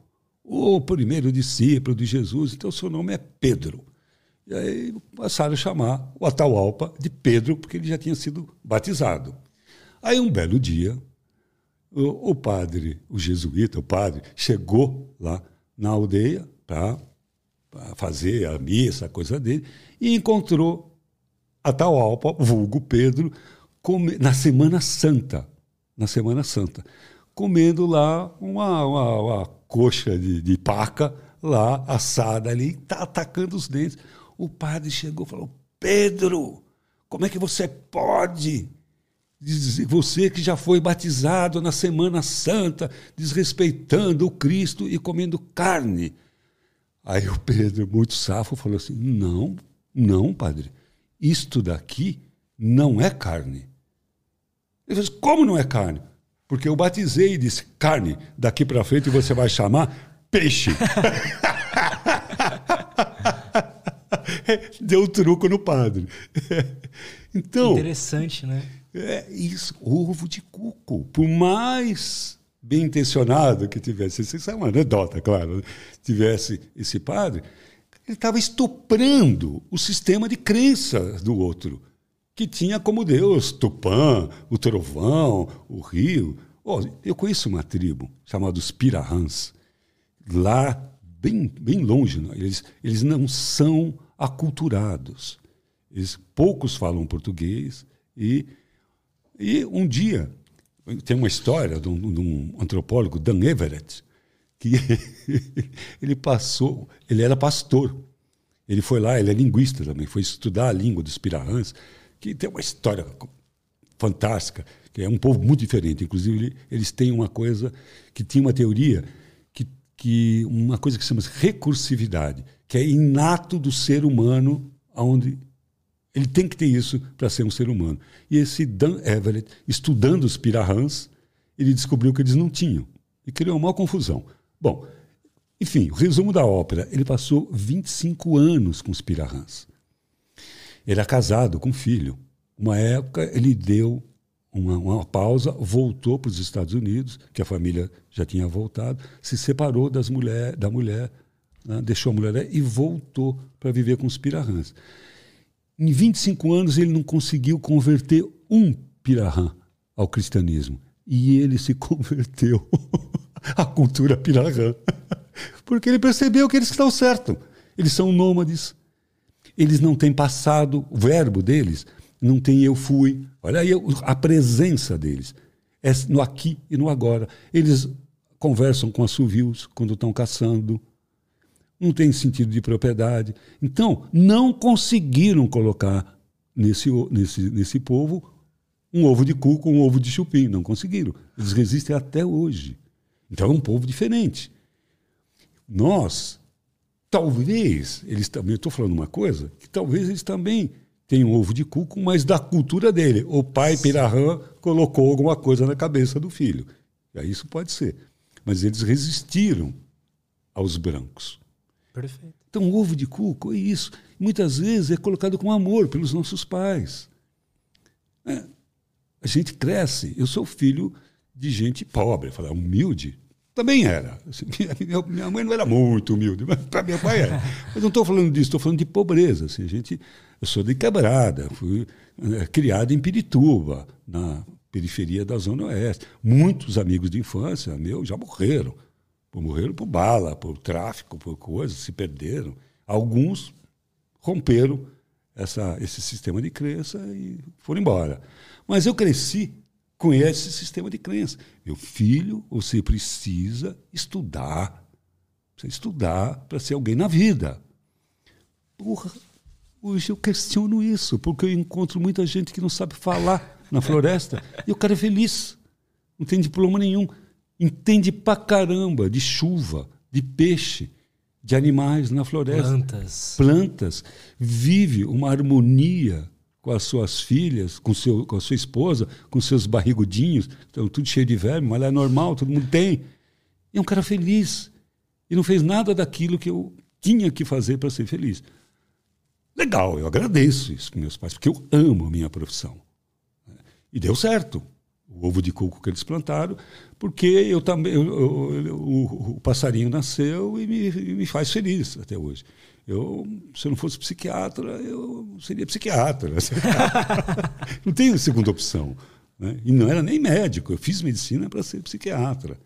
o primeiro discípulo de Jesus, então o seu nome é Pedro. E aí passaram a chamar o Atahualpa de Pedro, porque ele já tinha sido batizado. Aí um belo dia, o, o padre, o jesuíta, o padre, chegou lá na aldeia para fazer a missa, a coisa dele, e encontrou a tal Alpa, vulgo Pedro, come, na Semana Santa, na Semana Santa, comendo lá uma, uma, uma coxa de, de, paca lá assada ali, tá atacando os dentes. O padre chegou e falou: Pedro, como é que você pode você que já foi batizado na Semana Santa, desrespeitando o Cristo e comendo carne. Aí o Pedro, muito safo, falou assim: Não, não, padre, isto daqui não é carne. Ele falou: Como não é carne? Porque eu batizei e disse: Carne, daqui para frente você vai chamar peixe. [laughs] Deu truco no padre. [laughs] Então. Interessante, né? É isso, ovo de cuco. Por mais bem intencionado que tivesse, isso é uma anedota, claro, né? tivesse esse padre, ele estava estuprando o sistema de crença do outro, que tinha como Deus Tupã, o trovão, o rio. Oh, eu conheço uma tribo chamada os Pirahãs, lá bem, bem longe, né? eles, eles não são aculturados. Eles, poucos falam português e e um dia, tem uma história de um, de um antropólogo, Dan Everett, que [laughs] ele passou, ele era pastor. Ele foi lá, ele é linguista também, foi estudar a língua dos pirahãs, que tem uma história fantástica, que é um povo muito diferente. Inclusive, eles têm uma coisa que tinha uma teoria que, que uma coisa que chama recursividade, que é inato do ser humano, onde ele tem que ter isso para ser um ser humano. E esse Dan Everett, estudando os pirahãs, ele descobriu que eles não tinham. E criou uma confusão. Bom, enfim, o resumo da ópera. Ele passou 25 anos com os pirahãs. Ele era casado com um filho. Uma época ele deu uma, uma pausa, voltou para os Estados Unidos, que a família já tinha voltado, se separou das mulher, da mulher, né, deixou a mulher e voltou para viver com os pirahãs. Em 25 anos, ele não conseguiu converter um pirahã ao cristianismo. E ele se [laughs] converteu à cultura pirahã. Porque ele percebeu que eles estão certos. Eles são nômades. Eles não têm passado, o verbo deles não tem eu fui. Olha aí a presença deles. É no aqui e no agora. Eles conversam com assovios quando estão caçando não tem sentido de propriedade. Então, não conseguiram colocar nesse, nesse, nesse povo um ovo de cu com um ovo de chupim. Não conseguiram. Eles resistem até hoje. Então é um povo diferente. Nós, talvez, eles também, estou falando uma coisa, que talvez eles também tenham ovo de cuco, mas da cultura dele. O pai Pirahã colocou alguma coisa na cabeça do filho. Isso pode ser. Mas eles resistiram aos brancos. Perfeito. Então, ovo de cuco é isso. Muitas vezes é colocado com amor pelos nossos pais. É. A gente cresce. Eu sou filho de gente pobre, falar humilde. Também era. Assim, [laughs] minha, mãe não era muito humilde, mas para meu pai era. Mas não estou falando disso, estou falando de pobreza. Assim, a gente, eu sou de Quebrada, fui é, criado em Pirituba, na periferia da Zona Oeste. Muitos amigos de infância meus já morreram. Morreram por bala, por tráfico, por coisas, se perderam. Alguns romperam essa, esse sistema de crença e foram embora. Mas eu cresci com esse sistema de crença. Meu filho, você precisa estudar. Precisa estudar para ser alguém na vida. Porra, hoje eu questiono isso, porque eu encontro muita gente que não sabe falar na floresta e o cara é feliz. Não tem diploma nenhum. Entende pra caramba de chuva, de peixe, de animais na floresta. Plantas. Plantas. Vive uma harmonia com as suas filhas, com, seu, com a sua esposa, com seus barrigudinhos, estão tudo cheio de verme, mas é normal, todo mundo tem. E é um cara feliz. E não fez nada daquilo que eu tinha que fazer para ser feliz. Legal, eu agradeço isso para meus pais, porque eu amo a minha profissão. E deu certo o ovo de coco que eles plantaram, porque eu também eu, eu, o, o, passarinho nasceu e me, me faz feliz até hoje. Eu, se eu não fosse psiquiatra, eu seria psiquiatra. [laughs] não tenho segunda opção. Né? E não era nem médico, eu fiz medicina para ser psiquiatra.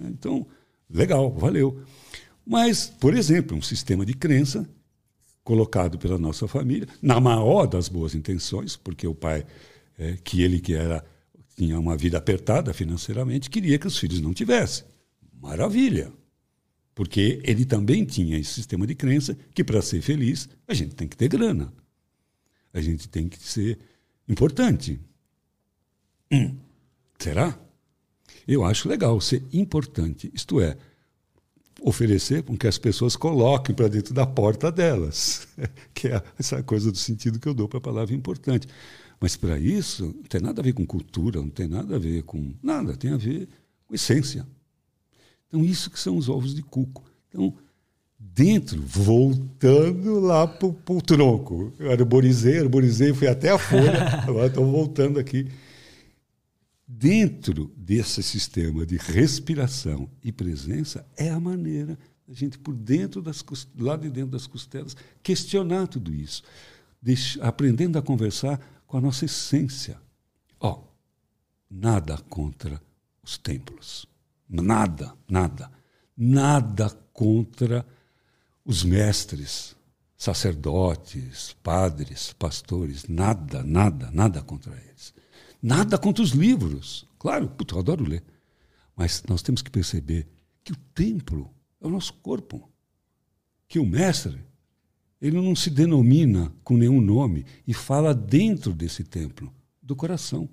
Então, legal, valeu. Mas, por exemplo, um sistema de crença colocado pela nossa família, na maior das boas intenções, porque o pai, é, que ele que era tinha uma vida apertada financeiramente, queria que os filhos não tivessem. Maravilha. Porque ele também tinha esse sistema de crença que, para ser feliz, a gente tem que ter grana. A gente tem que ser importante. Hum, será? Eu acho legal ser importante, isto é, oferecer com que as pessoas coloquem para dentro da porta delas, [laughs] que é essa coisa do sentido que eu dou para a palavra importante. Mas para isso, não tem nada a ver com cultura, não tem nada a ver com nada, tem a ver com essência. Então, isso que são os ovos de cuco. Então, dentro, voltando lá para o tronco. Eu arborizei, arborizei, fui até a folha, [laughs] agora estou voltando aqui. Dentro desse sistema de respiração e presença é a maneira a gente, por dentro das lá de dentro das costelas, questionar tudo isso, deixa, aprendendo a conversar com a nossa essência. Ó, oh, nada contra os templos. Nada, nada. Nada contra os mestres, sacerdotes, padres, pastores. Nada, nada, nada contra eles. Nada contra os livros. Claro, puto, eu adoro ler. Mas nós temos que perceber que o templo é o nosso corpo. Que o mestre, ele não se denomina com nenhum nome e fala dentro desse templo, do coração.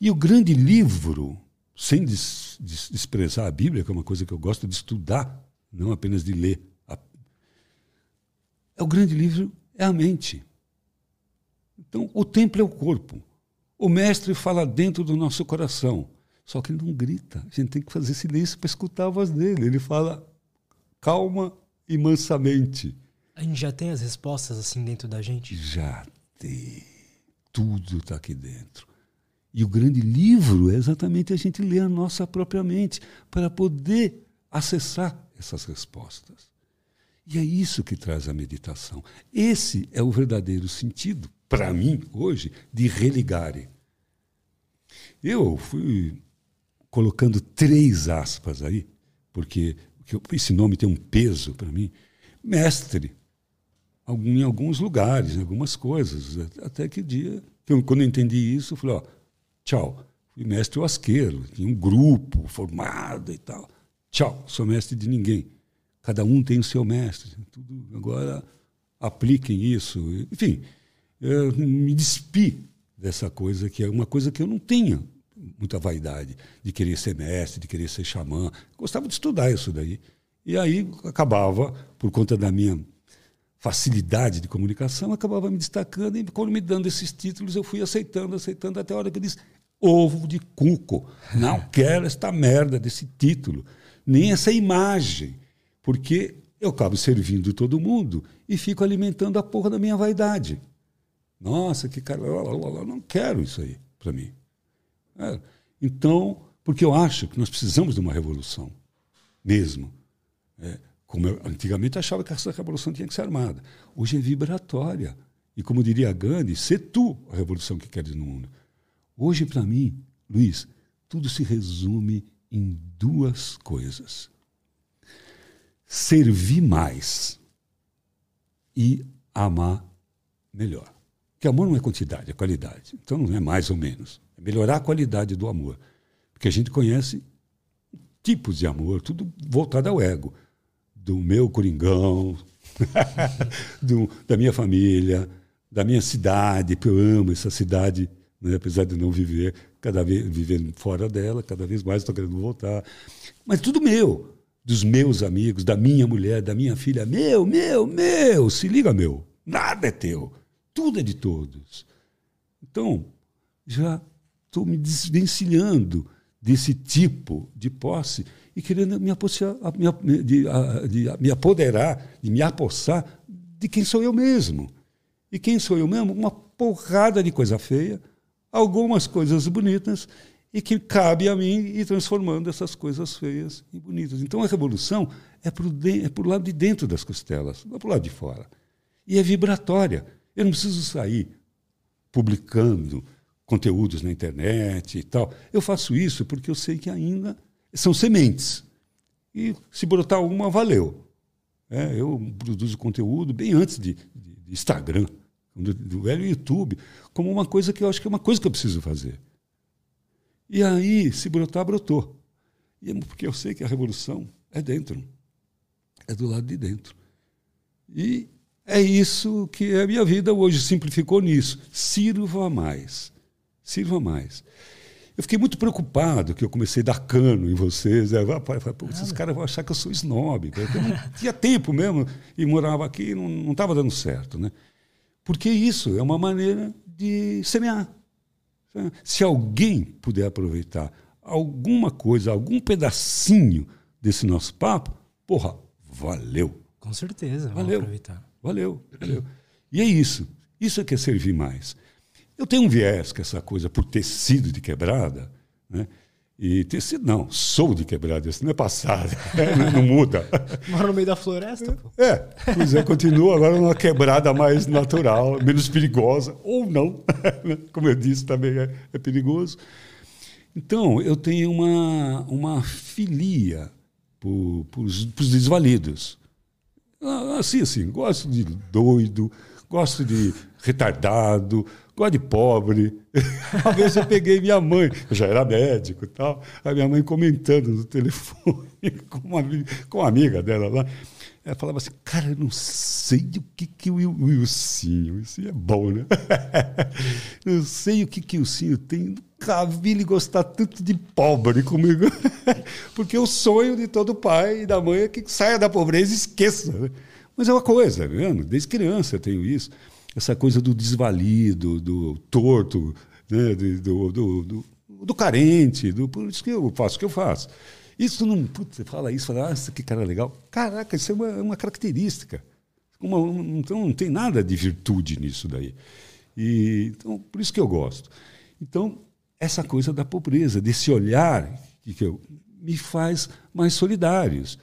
E o grande livro sem des, des, desprezar a Bíblia, que é uma coisa que eu gosto de estudar, não apenas de ler. É o grande livro, é a mente. Então, o templo é o corpo. O mestre fala dentro do nosso coração. Só que ele não grita. A gente tem que fazer silêncio para escutar a voz dele. Ele fala calma e mansamente. A gente já tem as respostas assim dentro da gente? Já tem. Tudo está aqui dentro. E o grande livro é exatamente a gente ler a nossa própria mente para poder acessar essas respostas. E é isso que traz a meditação. Esse é o verdadeiro sentido, para mim, hoje, de religare. Eu fui colocando três aspas aí, porque esse nome tem um peso para mim. Mestre, em alguns lugares, em algumas coisas. Até que dia, quando eu entendi isso, eu falei: ó, Tchau. Fui mestre wasqueiro, tinha um grupo formado e tal. Tchau, sou mestre de ninguém. Cada um tem o seu mestre. Tudo agora apliquem isso. Enfim, me despi dessa coisa que é uma coisa que eu não tinha muita vaidade de querer ser mestre, de querer ser xamã. Gostava de estudar isso daí. E aí acabava, por conta da minha facilidade de comunicação, acabava me destacando e quando me dando esses títulos eu fui aceitando, aceitando até a hora que eu disse ovo de cuco. Não [laughs] quero esta merda desse título, nem essa imagem, porque eu acabo servindo todo mundo e fico alimentando a porra da minha vaidade. Nossa, que cara, não quero isso aí para mim. É. Então, porque eu acho que nós precisamos de uma revolução, mesmo. É, como eu antigamente achava que essa revolução tinha que ser armada. Hoje é vibratória. E como diria Gandhi, ser tu a revolução que queres no mundo. Hoje, para mim, Luiz, tudo se resume em duas coisas: servir mais e amar melhor. Porque amor não é quantidade, é qualidade. Então não é mais ou menos. É melhorar a qualidade do amor. Porque a gente conhece tipos de amor, tudo voltado ao ego. Do meu coringão, [laughs] do, da minha família, da minha cidade, que eu amo essa cidade né? apesar de não viver, cada vez vivendo fora dela, cada vez mais estou querendo voltar. Mas tudo meu, dos meus amigos, da minha mulher, da minha filha, meu, meu, meu, se liga, meu, nada é teu, tudo é de todos. Então, já estou me desvencilhando desse tipo de posse e querendo me, apossar, me, de, de, me apoderar, de me apossar de quem sou eu mesmo. E quem sou eu mesmo? Uma porrada de coisa feia, algumas coisas bonitas e que cabe a mim ir transformando essas coisas feias em bonitas. Então a revolução é para é o lado de dentro das costelas, não é para o lado de fora. E é vibratória. Eu não preciso sair publicando conteúdos na internet e tal. Eu faço isso porque eu sei que ainda são sementes. E se brotar uma, valeu. É, eu produzo conteúdo bem antes de, de, Instagram do, do velho YouTube, como uma coisa que eu acho que é uma coisa que eu preciso fazer. E aí, se brotar, brotou. E é porque eu sei que a revolução é dentro, é do lado de dentro. E é isso que a minha vida hoje simplificou nisso. Sirva mais. Sirva mais. Eu fiquei muito preocupado que eu comecei a dar cano em vocês. É, Pô, esses caras vão achar que eu sou snob. Eu não [laughs] tinha tempo mesmo e morava aqui e não estava dando certo. Né? Porque isso é uma maneira de semear. Se alguém puder aproveitar alguma coisa, algum pedacinho desse nosso papo, porra, valeu. Com certeza, valeu. Valeu, valeu. E é isso. Isso é que é servir mais. Eu tenho um viés com essa coisa por ter sido de quebrada, né? E tecido, não, sou de quebrada, isso não é passado, [laughs] é, não, não, muda. Mora no meio da floresta, pô. É, pois é, continua agora numa quebrada mais natural, menos perigosa, ou não. [laughs] Como eu disse, também é, é perigoso. Então, eu tenho uma, uma filia para os desvalidos. Ah, assim, assim, gosto de doido, gosto de retardado, gosto de pobre. [laughs] Uma vez eu peguei minha mãe, eu já era médico e tal, a minha mãe comentando no telefone [laughs] com uma, com uma amiga dela lá. Ela falava assim, cara, eu não sei o que, que o Wilsinho, isso é bom, né? [laughs] não sei o que, que o Wilsinho tem. Nunca vi ele gostar tanto de pobre comigo. Porque o sonho de todo pai e da mãe é que saia da pobreza e esqueça. Mas é uma coisa, né? desde criança eu tenho isso essa coisa do desvalido, do torto, né? do, do, do, do, carente, do, por isso que eu faço o que eu faço. Isso não. Putz, você fala isso, fala, ah, que cara legal. Caraca, isso é uma, uma característica. Uma, um, então não tem nada de virtude nisso daí. E, então, por isso que eu gosto. Então, essa coisa da pobreza, desse olhar que eu, me faz mais solidários.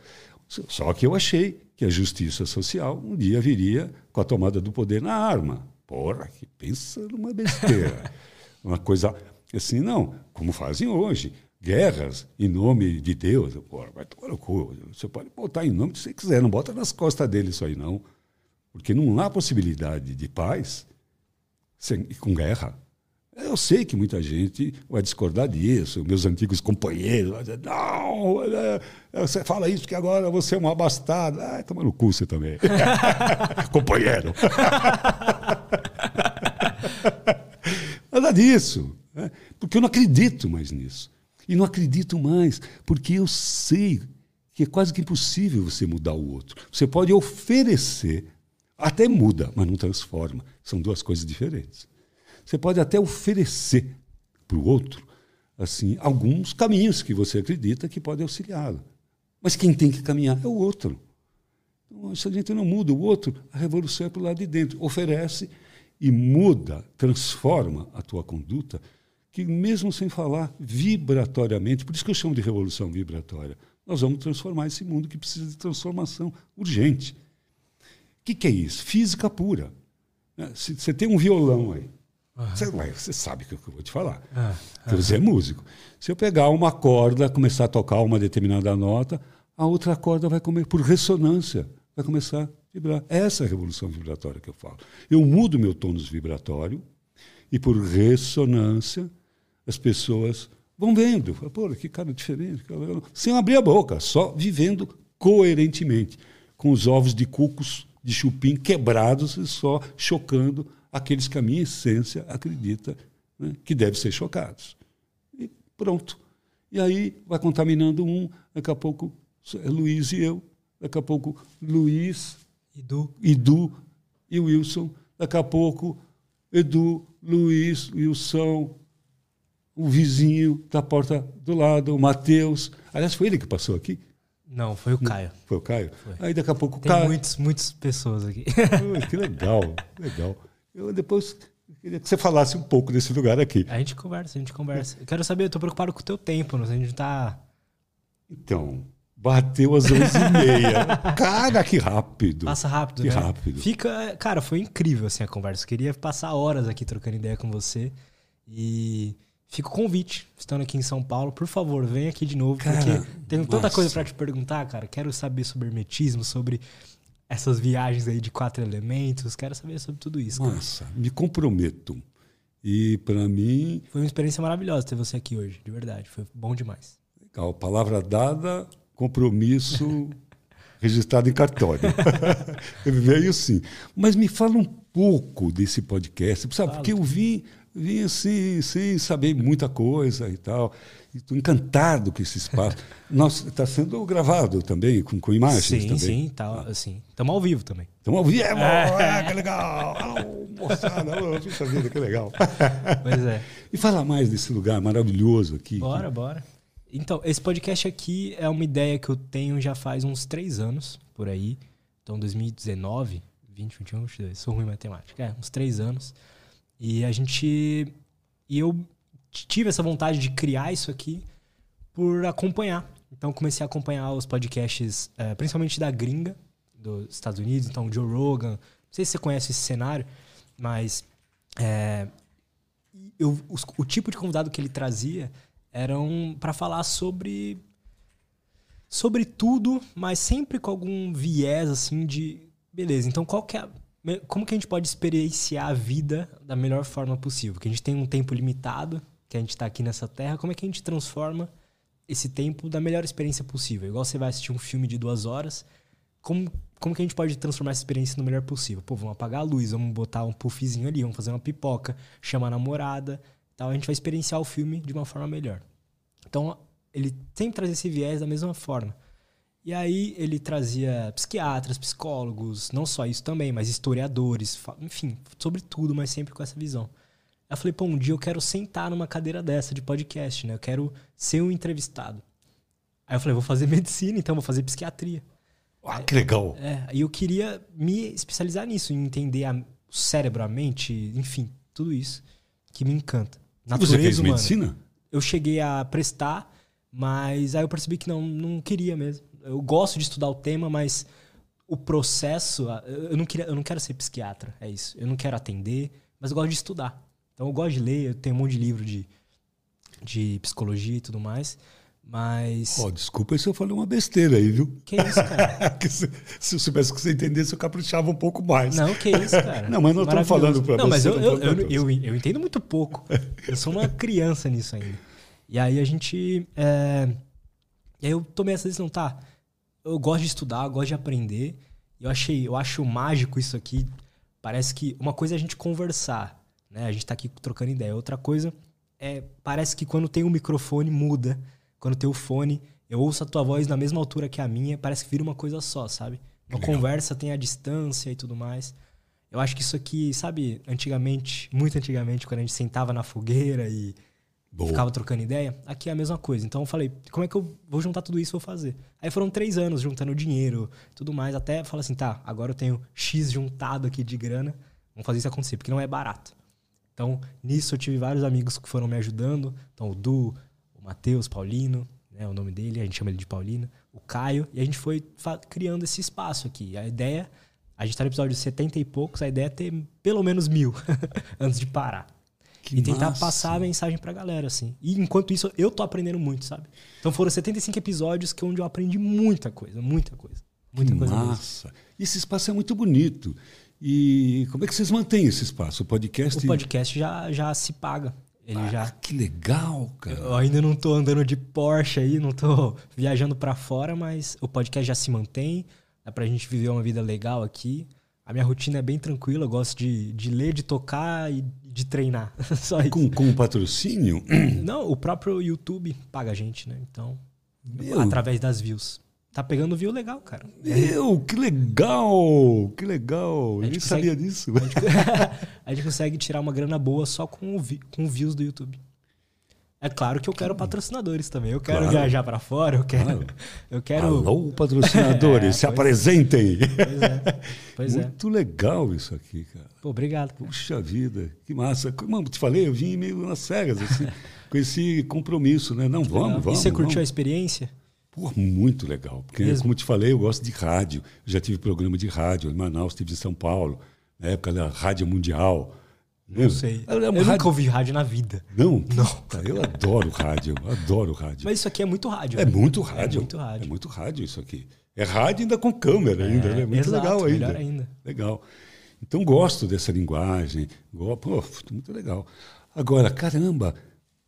Só que eu achei que a justiça social um dia viria com a tomada do poder na arma. Porra, que pensa numa besteira. [laughs] Uma coisa assim, não, como fazem hoje. Guerras em nome de Deus. Porra, vai tomar no cu. Você pode botar em nome que você quiser, não bota nas costas dele isso aí, não. Porque não há possibilidade de paz sem, com guerra. Eu sei que muita gente vai discordar disso, meus antigos companheiros vão dizer, não, é, é, você fala isso que agora você é um abastado. Ah, toma no cu você também. [laughs] Companheiro. Nada disso. Né? Porque eu não acredito mais nisso. E não acredito mais, porque eu sei que é quase que impossível você mudar o outro. Você pode oferecer, até muda, mas não transforma. São duas coisas diferentes. Você pode até oferecer para o outro assim alguns caminhos que você acredita que podem auxiliá-lo. Mas quem tem que caminhar é o outro. Então, se a gente não muda o outro, a revolução é para o lado de dentro. Oferece e muda, transforma a tua conduta, que mesmo sem falar vibratoriamente, por isso que eu chamo de revolução vibratória, nós vamos transformar esse mundo que precisa de transformação urgente. O que, que é isso? Física pura. Né? Você tem um violão aí, uhum. você, você, sabe o que eu vou te falar, uhum. você é músico. Se eu pegar uma corda, começar a tocar uma determinada nota, a outra corda vai comer por ressonância, vai começar a vibrar. Essa é a revolução vibratória que eu falo. Eu mudo meu tônus vibratório e por ressonância as pessoas vão vendo. Pô, que cara diferente. Sem abrir a boca, só vivendo coerentemente, com os ovos de cucos de chupim quebrados e só chocando aqueles que a minha essência acredita né, que devem ser chocados. E pronto. E aí vai contaminando um, daqui a pouco é Luiz e eu, daqui a pouco Luiz, Edu, Edu e Wilson, daqui a pouco Edu, Luiz, Wilson, o vizinho da porta do lado, o Matheus. Aliás, foi ele que passou aqui? Não, foi o Caio. Foi o Caio? Foi. Aí daqui a pouco o Tem Caio. muitos, muitas pessoas aqui. que legal, legal. Eu depois queria que você falasse um pouco desse lugar aqui. A gente conversa, a gente conversa. Eu quero saber, eu tô preocupado com o teu tempo, a gente tá. Então, Bateu às 11h30. [laughs] cara, que rápido. Passa rápido, que né? rápido. Fica, cara, foi incrível assim a conversa. Eu queria passar horas aqui trocando ideia com você. E fica o convite, estando aqui em São Paulo, por favor, vem aqui de novo, Cara, porque tenho tanta nossa. coisa para te perguntar, cara. Quero saber sobre hermetismo, sobre essas viagens aí de quatro elementos, quero saber sobre tudo isso. cara. Nossa, me comprometo. E para mim, Foi uma experiência maravilhosa ter você aqui hoje, de verdade. Foi bom demais. legal, palavra dada, compromisso [laughs] registrado em cartório. [laughs] Veio sim. Mas me fala um pouco desse podcast, sabe? Fala. Porque eu vim, vim assim, sem saber muita coisa e tal. Estou encantado com esse espaço. [laughs] Nossa, está sendo gravado também, com, com imagens sim, também. sim, tá, assim. Estamos ao vivo também. Então, ao vivo, é, [laughs] que legal! Moçada, puxa vida, que legal. [laughs] Pois é. E fala mais desse lugar maravilhoso aqui. Bora, bora. Então, esse podcast aqui é uma ideia que eu tenho já faz uns três anos, por aí. Então, 2019, 20, 21, 22. Sou ruim em matemática. É, uns três anos. E a gente... E eu tive essa vontade de criar isso aqui por acompanhar. Então, comecei a acompanhar os podcasts, eh, principalmente da gringa, dos Estados Unidos. Então, Joe Rogan. Não sei se você conhece esse cenário, mas... eh, eu, os- o tipo de convidado que ele trazia eram para falar sobre sobre tudo, mas sempre com algum viés assim de beleza. Então, qual que é a- como que a gente pode experienciar a vida da melhor forma possível? Porque a gente tem um tempo limitado, que a gente está aqui nessa terra. Como é que a gente transforma esse tempo da melhor experiência possível? Igual você vai assistir um filme de duas horas, como como que a gente pode transformar essa experiência no melhor possível? Pô, vamos apagar a luz, vamos botar um puffzinho ali, vamos fazer uma pipoca, chamar a namorada, tal. A gente vai experienciar o filme de uma forma melhor. Então, ele sempre trazia esse viés da mesma forma. E aí ele trazia psiquiatras, psicólogos, não só isso também, mas historiadores, enfim, sobre tudo, mas sempre com essa visão. Aí eu falei, pô, um dia eu quero sentar numa cadeira dessa de podcast, né? Eu quero ser um entrevistado. Aí eu falei, vou fazer [laughs] medicina, então vou fazer psiquiatria. Ah, que legal. É, e eu queria me especializar nisso, em entender a- o cérebro, a mente, enfim, tudo isso que me encanta. Você fez humana. medicina? Eu cheguei a prestar, mas aí eu percebi que não, não queria mesmo. Eu gosto de estudar o tema, mas o processo, eu não, queria, eu não quero ser psiquiatra, é isso. Eu não quero atender, mas eu gosto de estudar. Então eu gosto de ler, eu tenho um monte de livro de, de psicologia e tudo mais, mas... Ó, desculpa se eu falei uma besteira aí, viu? Que isso, cara? [laughs] Se, se eu soubesse que você entendesse, eu caprichava um pouco mais. Não, que isso, cara. Não, mas não estamos Maravilhoso. falando Não, mas você, eu, não eu, falando pra eu, eu, eu entendo muito pouco. Eu sou uma criança nisso ainda. E aí a gente. é, E aí eu tomei essa decisão, tá? Eu gosto de estudar, eu gosto de aprender. Eu achei, eu acho mágico isso aqui. Parece que uma coisa é a gente conversar. né? A gente tá aqui trocando ideia. Outra coisa é, parece que quando tem o microfone muda. Quando tem o fone, eu ouço a tua voz na mesma altura que a minha, parece que vira uma coisa só, sabe? Uma Legal. conversa tem a distância e tudo mais. Eu acho que isso aqui, sabe, antigamente, muito antigamente, quando a gente sentava na fogueira e Boa. ficava trocando ideia, aqui é a mesma coisa. Então eu falei, como é que eu vou juntar tudo isso e vou fazer? Aí foram três anos juntando dinheiro, tudo mais, até falar assim, tá, agora eu tenho X juntado aqui de grana, vamos fazer isso acontecer, porque não é barato. Então, nisso eu tive vários amigos que foram me ajudando. Então, o Du, o Matheus, Paulino, né, o nome dele, a gente chama ele de Paulino, o Caio, e a gente foi criando esse espaço aqui. A ideia, a gente tá no episódio 70 e poucos, a ideia é ter pelo menos mil [laughs] antes de parar. Que e tentar massa. passar a mensagem pra galera, assim. E enquanto isso, eu tô aprendendo muito, sabe? Então foram 75 episódios que onde eu aprendi muita coisa, muita coisa. Muita que coisa mesmo. massa. E esse espaço é muito bonito. E como é que vocês mantêm esse espaço? O podcast. O podcast já, já se paga. Ele Ah, já. Que legal, cara. Eu ainda não tô andando de Porsche aí, não tô [laughs] viajando pra fora, mas o podcast já se mantém. Dá pra gente viver uma vida legal aqui. A minha rotina é bem tranquila, eu gosto de, de ler, de tocar e de treinar. [laughs] Só isso. Com, com patrocínio? [clears throat] Não, o próprio YouTube paga a gente, né? Então, Meu, através das views. Tá pegando view legal, cara. meu, que legal! Que legal! Eu A gente nem consegue- sabia disso. [laughs] a gente consegue tirar uma grana boa só com, o com views do YouTube. É claro que eu quero patrocinadores também. Eu quero Claro. viajar pra fora, eu quero. Claro. [laughs] Eu quero. Alô, patrocinadores, [laughs] É, se é. apresentem! Pois é. Pois é. Muito legal isso aqui, cara. Pô, obrigado. cara. Puxa vida, que massa. Como eu te falei, eu vim meio nas cegas, assim, [laughs] com esse compromisso, né? Não, vamos, Legal. vamos. e você curtiu a vamos. experiência? Pô, muito legal. Porque, Mesmo? como eu te falei, eu gosto de rádio. Eu já tive programa de rádio em Manaus, tive em São Paulo, na época da Rádio Mundial. Não sei. Era Eu uma nunca ouvi rádio na vida. Não, puta, eu adoro rádio, adoro rádio. Mas isso aqui é muito rádio. É né? muito rádio. É muito rádio. É muito rádio isso aqui. É rádio ainda com câmera ainda, né? Muito exato, legal ainda. melhor ainda. Legal. Então gosto dessa linguagem. Pô, muito legal. Agora, caramba,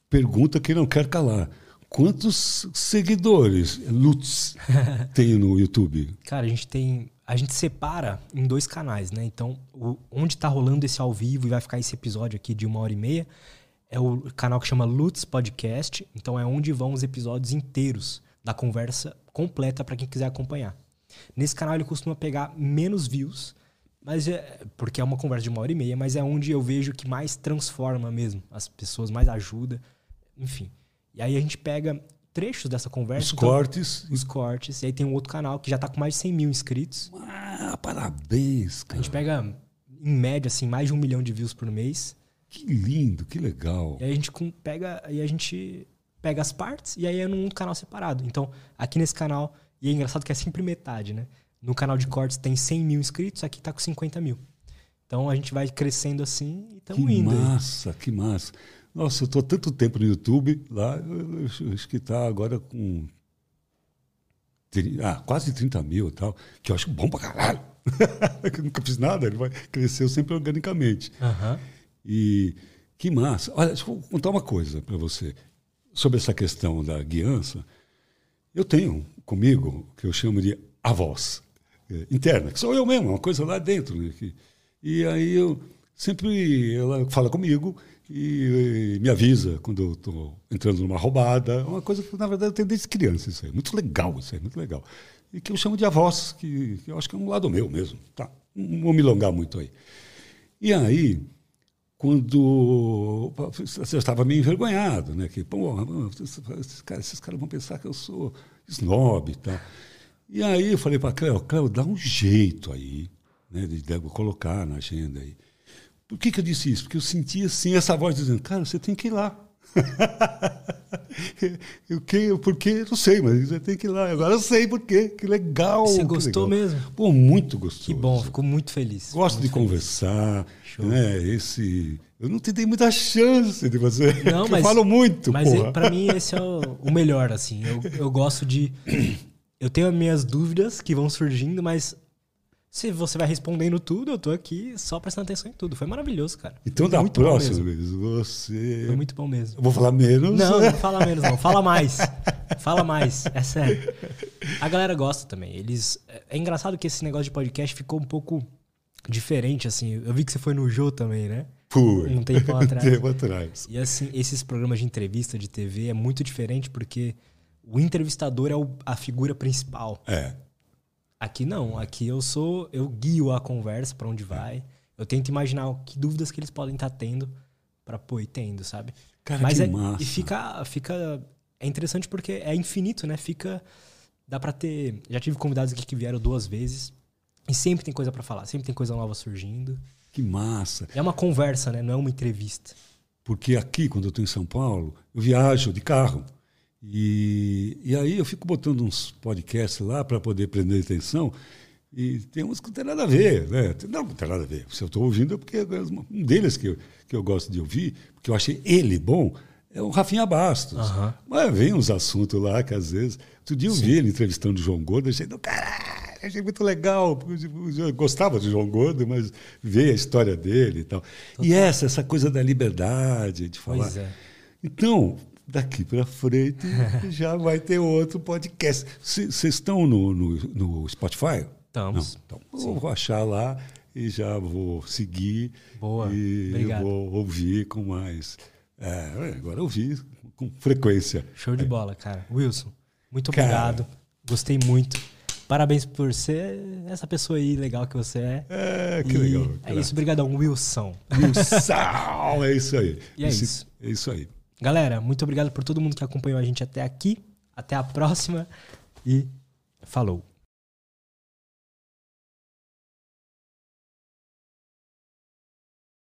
pergunta que não quer calar. Quantos seguidores Lutz [laughs] tem no YouTube? Cara, a gente tem. A gente separa em dois canais, né? Então, o- onde tá rolando esse ao vivo e vai ficar esse episódio aqui de uma hora e meia é o canal que chama Lutz Podcast. Então, é onde vão os episódios inteiros da conversa completa para quem quiser acompanhar. Nesse canal ele costuma pegar menos views, mas é porque é uma conversa de uma hora e meia, mas é onde eu vejo que mais transforma mesmo as pessoas, mais ajuda, enfim. E aí a gente pega trechos dessa conversa. Os então- cortes. os cortes. E aí tem um outro canal que já tá com mais de 100 mil inscritos. Ah, parabéns, A cara. gente pega, em média, assim, mais de um milhão de views por mês. Que lindo, que legal. E aí a gente pega, e a gente pega as partes e aí é num canal separado. Então, aqui nesse canal, e é engraçado que é sempre metade, né? No canal de cortes tem 100 mil inscritos, aqui tá com 50 mil. Então a gente vai crescendo assim e Que estamos indo. aí. massa, que massa. Nossa, eu estou tanto tempo no YouTube, lá, eu, eu acho- que está agora com ah, quase 30 mil e tal, que eu acho bom pra caralho. [laughs] Eu nunca fiz nada, ele vai cresceu sempre organicamente. Aham. E que massa. Olha, deixa eu contar uma coisa para você sobre essa questão da guiança. Eu tenho comigo que eu chamo de a voz eh, interna, que sou eu mesmo, uma coisa lá dentro. Né? que- e aí eu sempre ela fala comigo e, eh, me avisa quando eu estou entrando numa roubada. Uma coisa que, na verdade, eu tenho desde criança isso aí. Muito legal isso aí, muito legal. E que eu chamo de avós, que, que eu acho que é um lado meu mesmo. Tá, não vou me alongar muito aí. E aí, quando eu estava meio envergonhado, né? Que, pô, esses caras, esses caras vão pensar que eu sou snob e tal. E aí eu falei para a Cléo, Cléo, dá um jeito aí, né? De, de colocar na agenda aí. Por que, que eu disse isso? Porque eu senti assim essa voz dizendo, cara, você tem que ir lá. [laughs] o que, por? Não sei, mas você tem que ir lá. Agora eu sei por quê. Que legal. Você gostou legal. mesmo? Pô, muito gostoso. Que bom, fico muito feliz. Gosto de Muito feliz. conversar, Show. né? Esse, eu não te dei muita chance de você. Não, [laughs] mas- eu falo muito, Mas pra mim esse é o, o melhor, assim. Eu, eu gosto de. Eu tenho as minhas dúvidas que vão surgindo, mas se você vai respondendo tudo, eu tô aqui só prestando atenção em tudo. Foi maravilhoso, cara. Então, da bom próxima mesmo. vez, você. Foi muito bom mesmo. Eu vou falar menos. Não, não [laughs] fala menos, não. Fala mais. Fala mais. É sério. A galera gosta também. Eles. É é engraçado que esse negócio de podcast ficou um pouco diferente, assim. Eu vi que você foi no Jô também, né? Fui. Um tempo [laughs] atrás. Um tempo atrás. E assim, esses programas de entrevista de TV é muito diferente porque o entrevistador é o- a figura principal. É. Aqui não, aqui eu sou, eu guio a conversa pra onde vai. Eu tento imaginar que dúvidas que eles podem estar tendo pra pô, e tendo, sabe? Cara, Mas que é, massa. e fica, fica é interessante porque é infinito, né? Fica dá pra ter, já tive convidados aqui que vieram duas vezes e sempre tem coisa pra falar, sempre tem coisa nova surgindo. Que massa. É uma conversa, né? Não é uma entrevista. Porque aqui, quando eu estou em São Paulo, eu viajo de carro. E, e aí eu fico botando uns podcasts lá para poder prender atenção. E tem uns que não tem nada a ver, né? Não, não tem nada a ver. Se eu estou ouvindo é porque é um deles que eu, que eu gosto de ouvir, porque eu achei ele bom, é o Rafinha Bastos. Mas vem uns assuntos lá que às vezes. Outro dia eu vi ele entrevistando o João Gordo, achei caralho, achei muito legal. porque Eu gostava do João Gordo, mas ver a história dele e tal. E essa, essa coisa da liberdade de falar. Pois é. Então, daqui para frente [laughs] já vai ter outro podcast. Vocês estão no, no, no Spotify? Estamos. Não, então eu vou achar lá e já vou seguir. Boa, E obrigado. vou ouvir com mais. É, agora ouvir com frequência. Show de bola, cara. Wilson, muito Cara. obrigado. Gostei muito. Parabéns por ser essa pessoa aí legal que você é. É, que E legal. É isso, obrigadão, Wilson. Sal, [laughs] é isso aí. E é isso. É isso aí. Galera, muito obrigado por todo mundo que acompanhou a gente até aqui. Até a próxima e falou.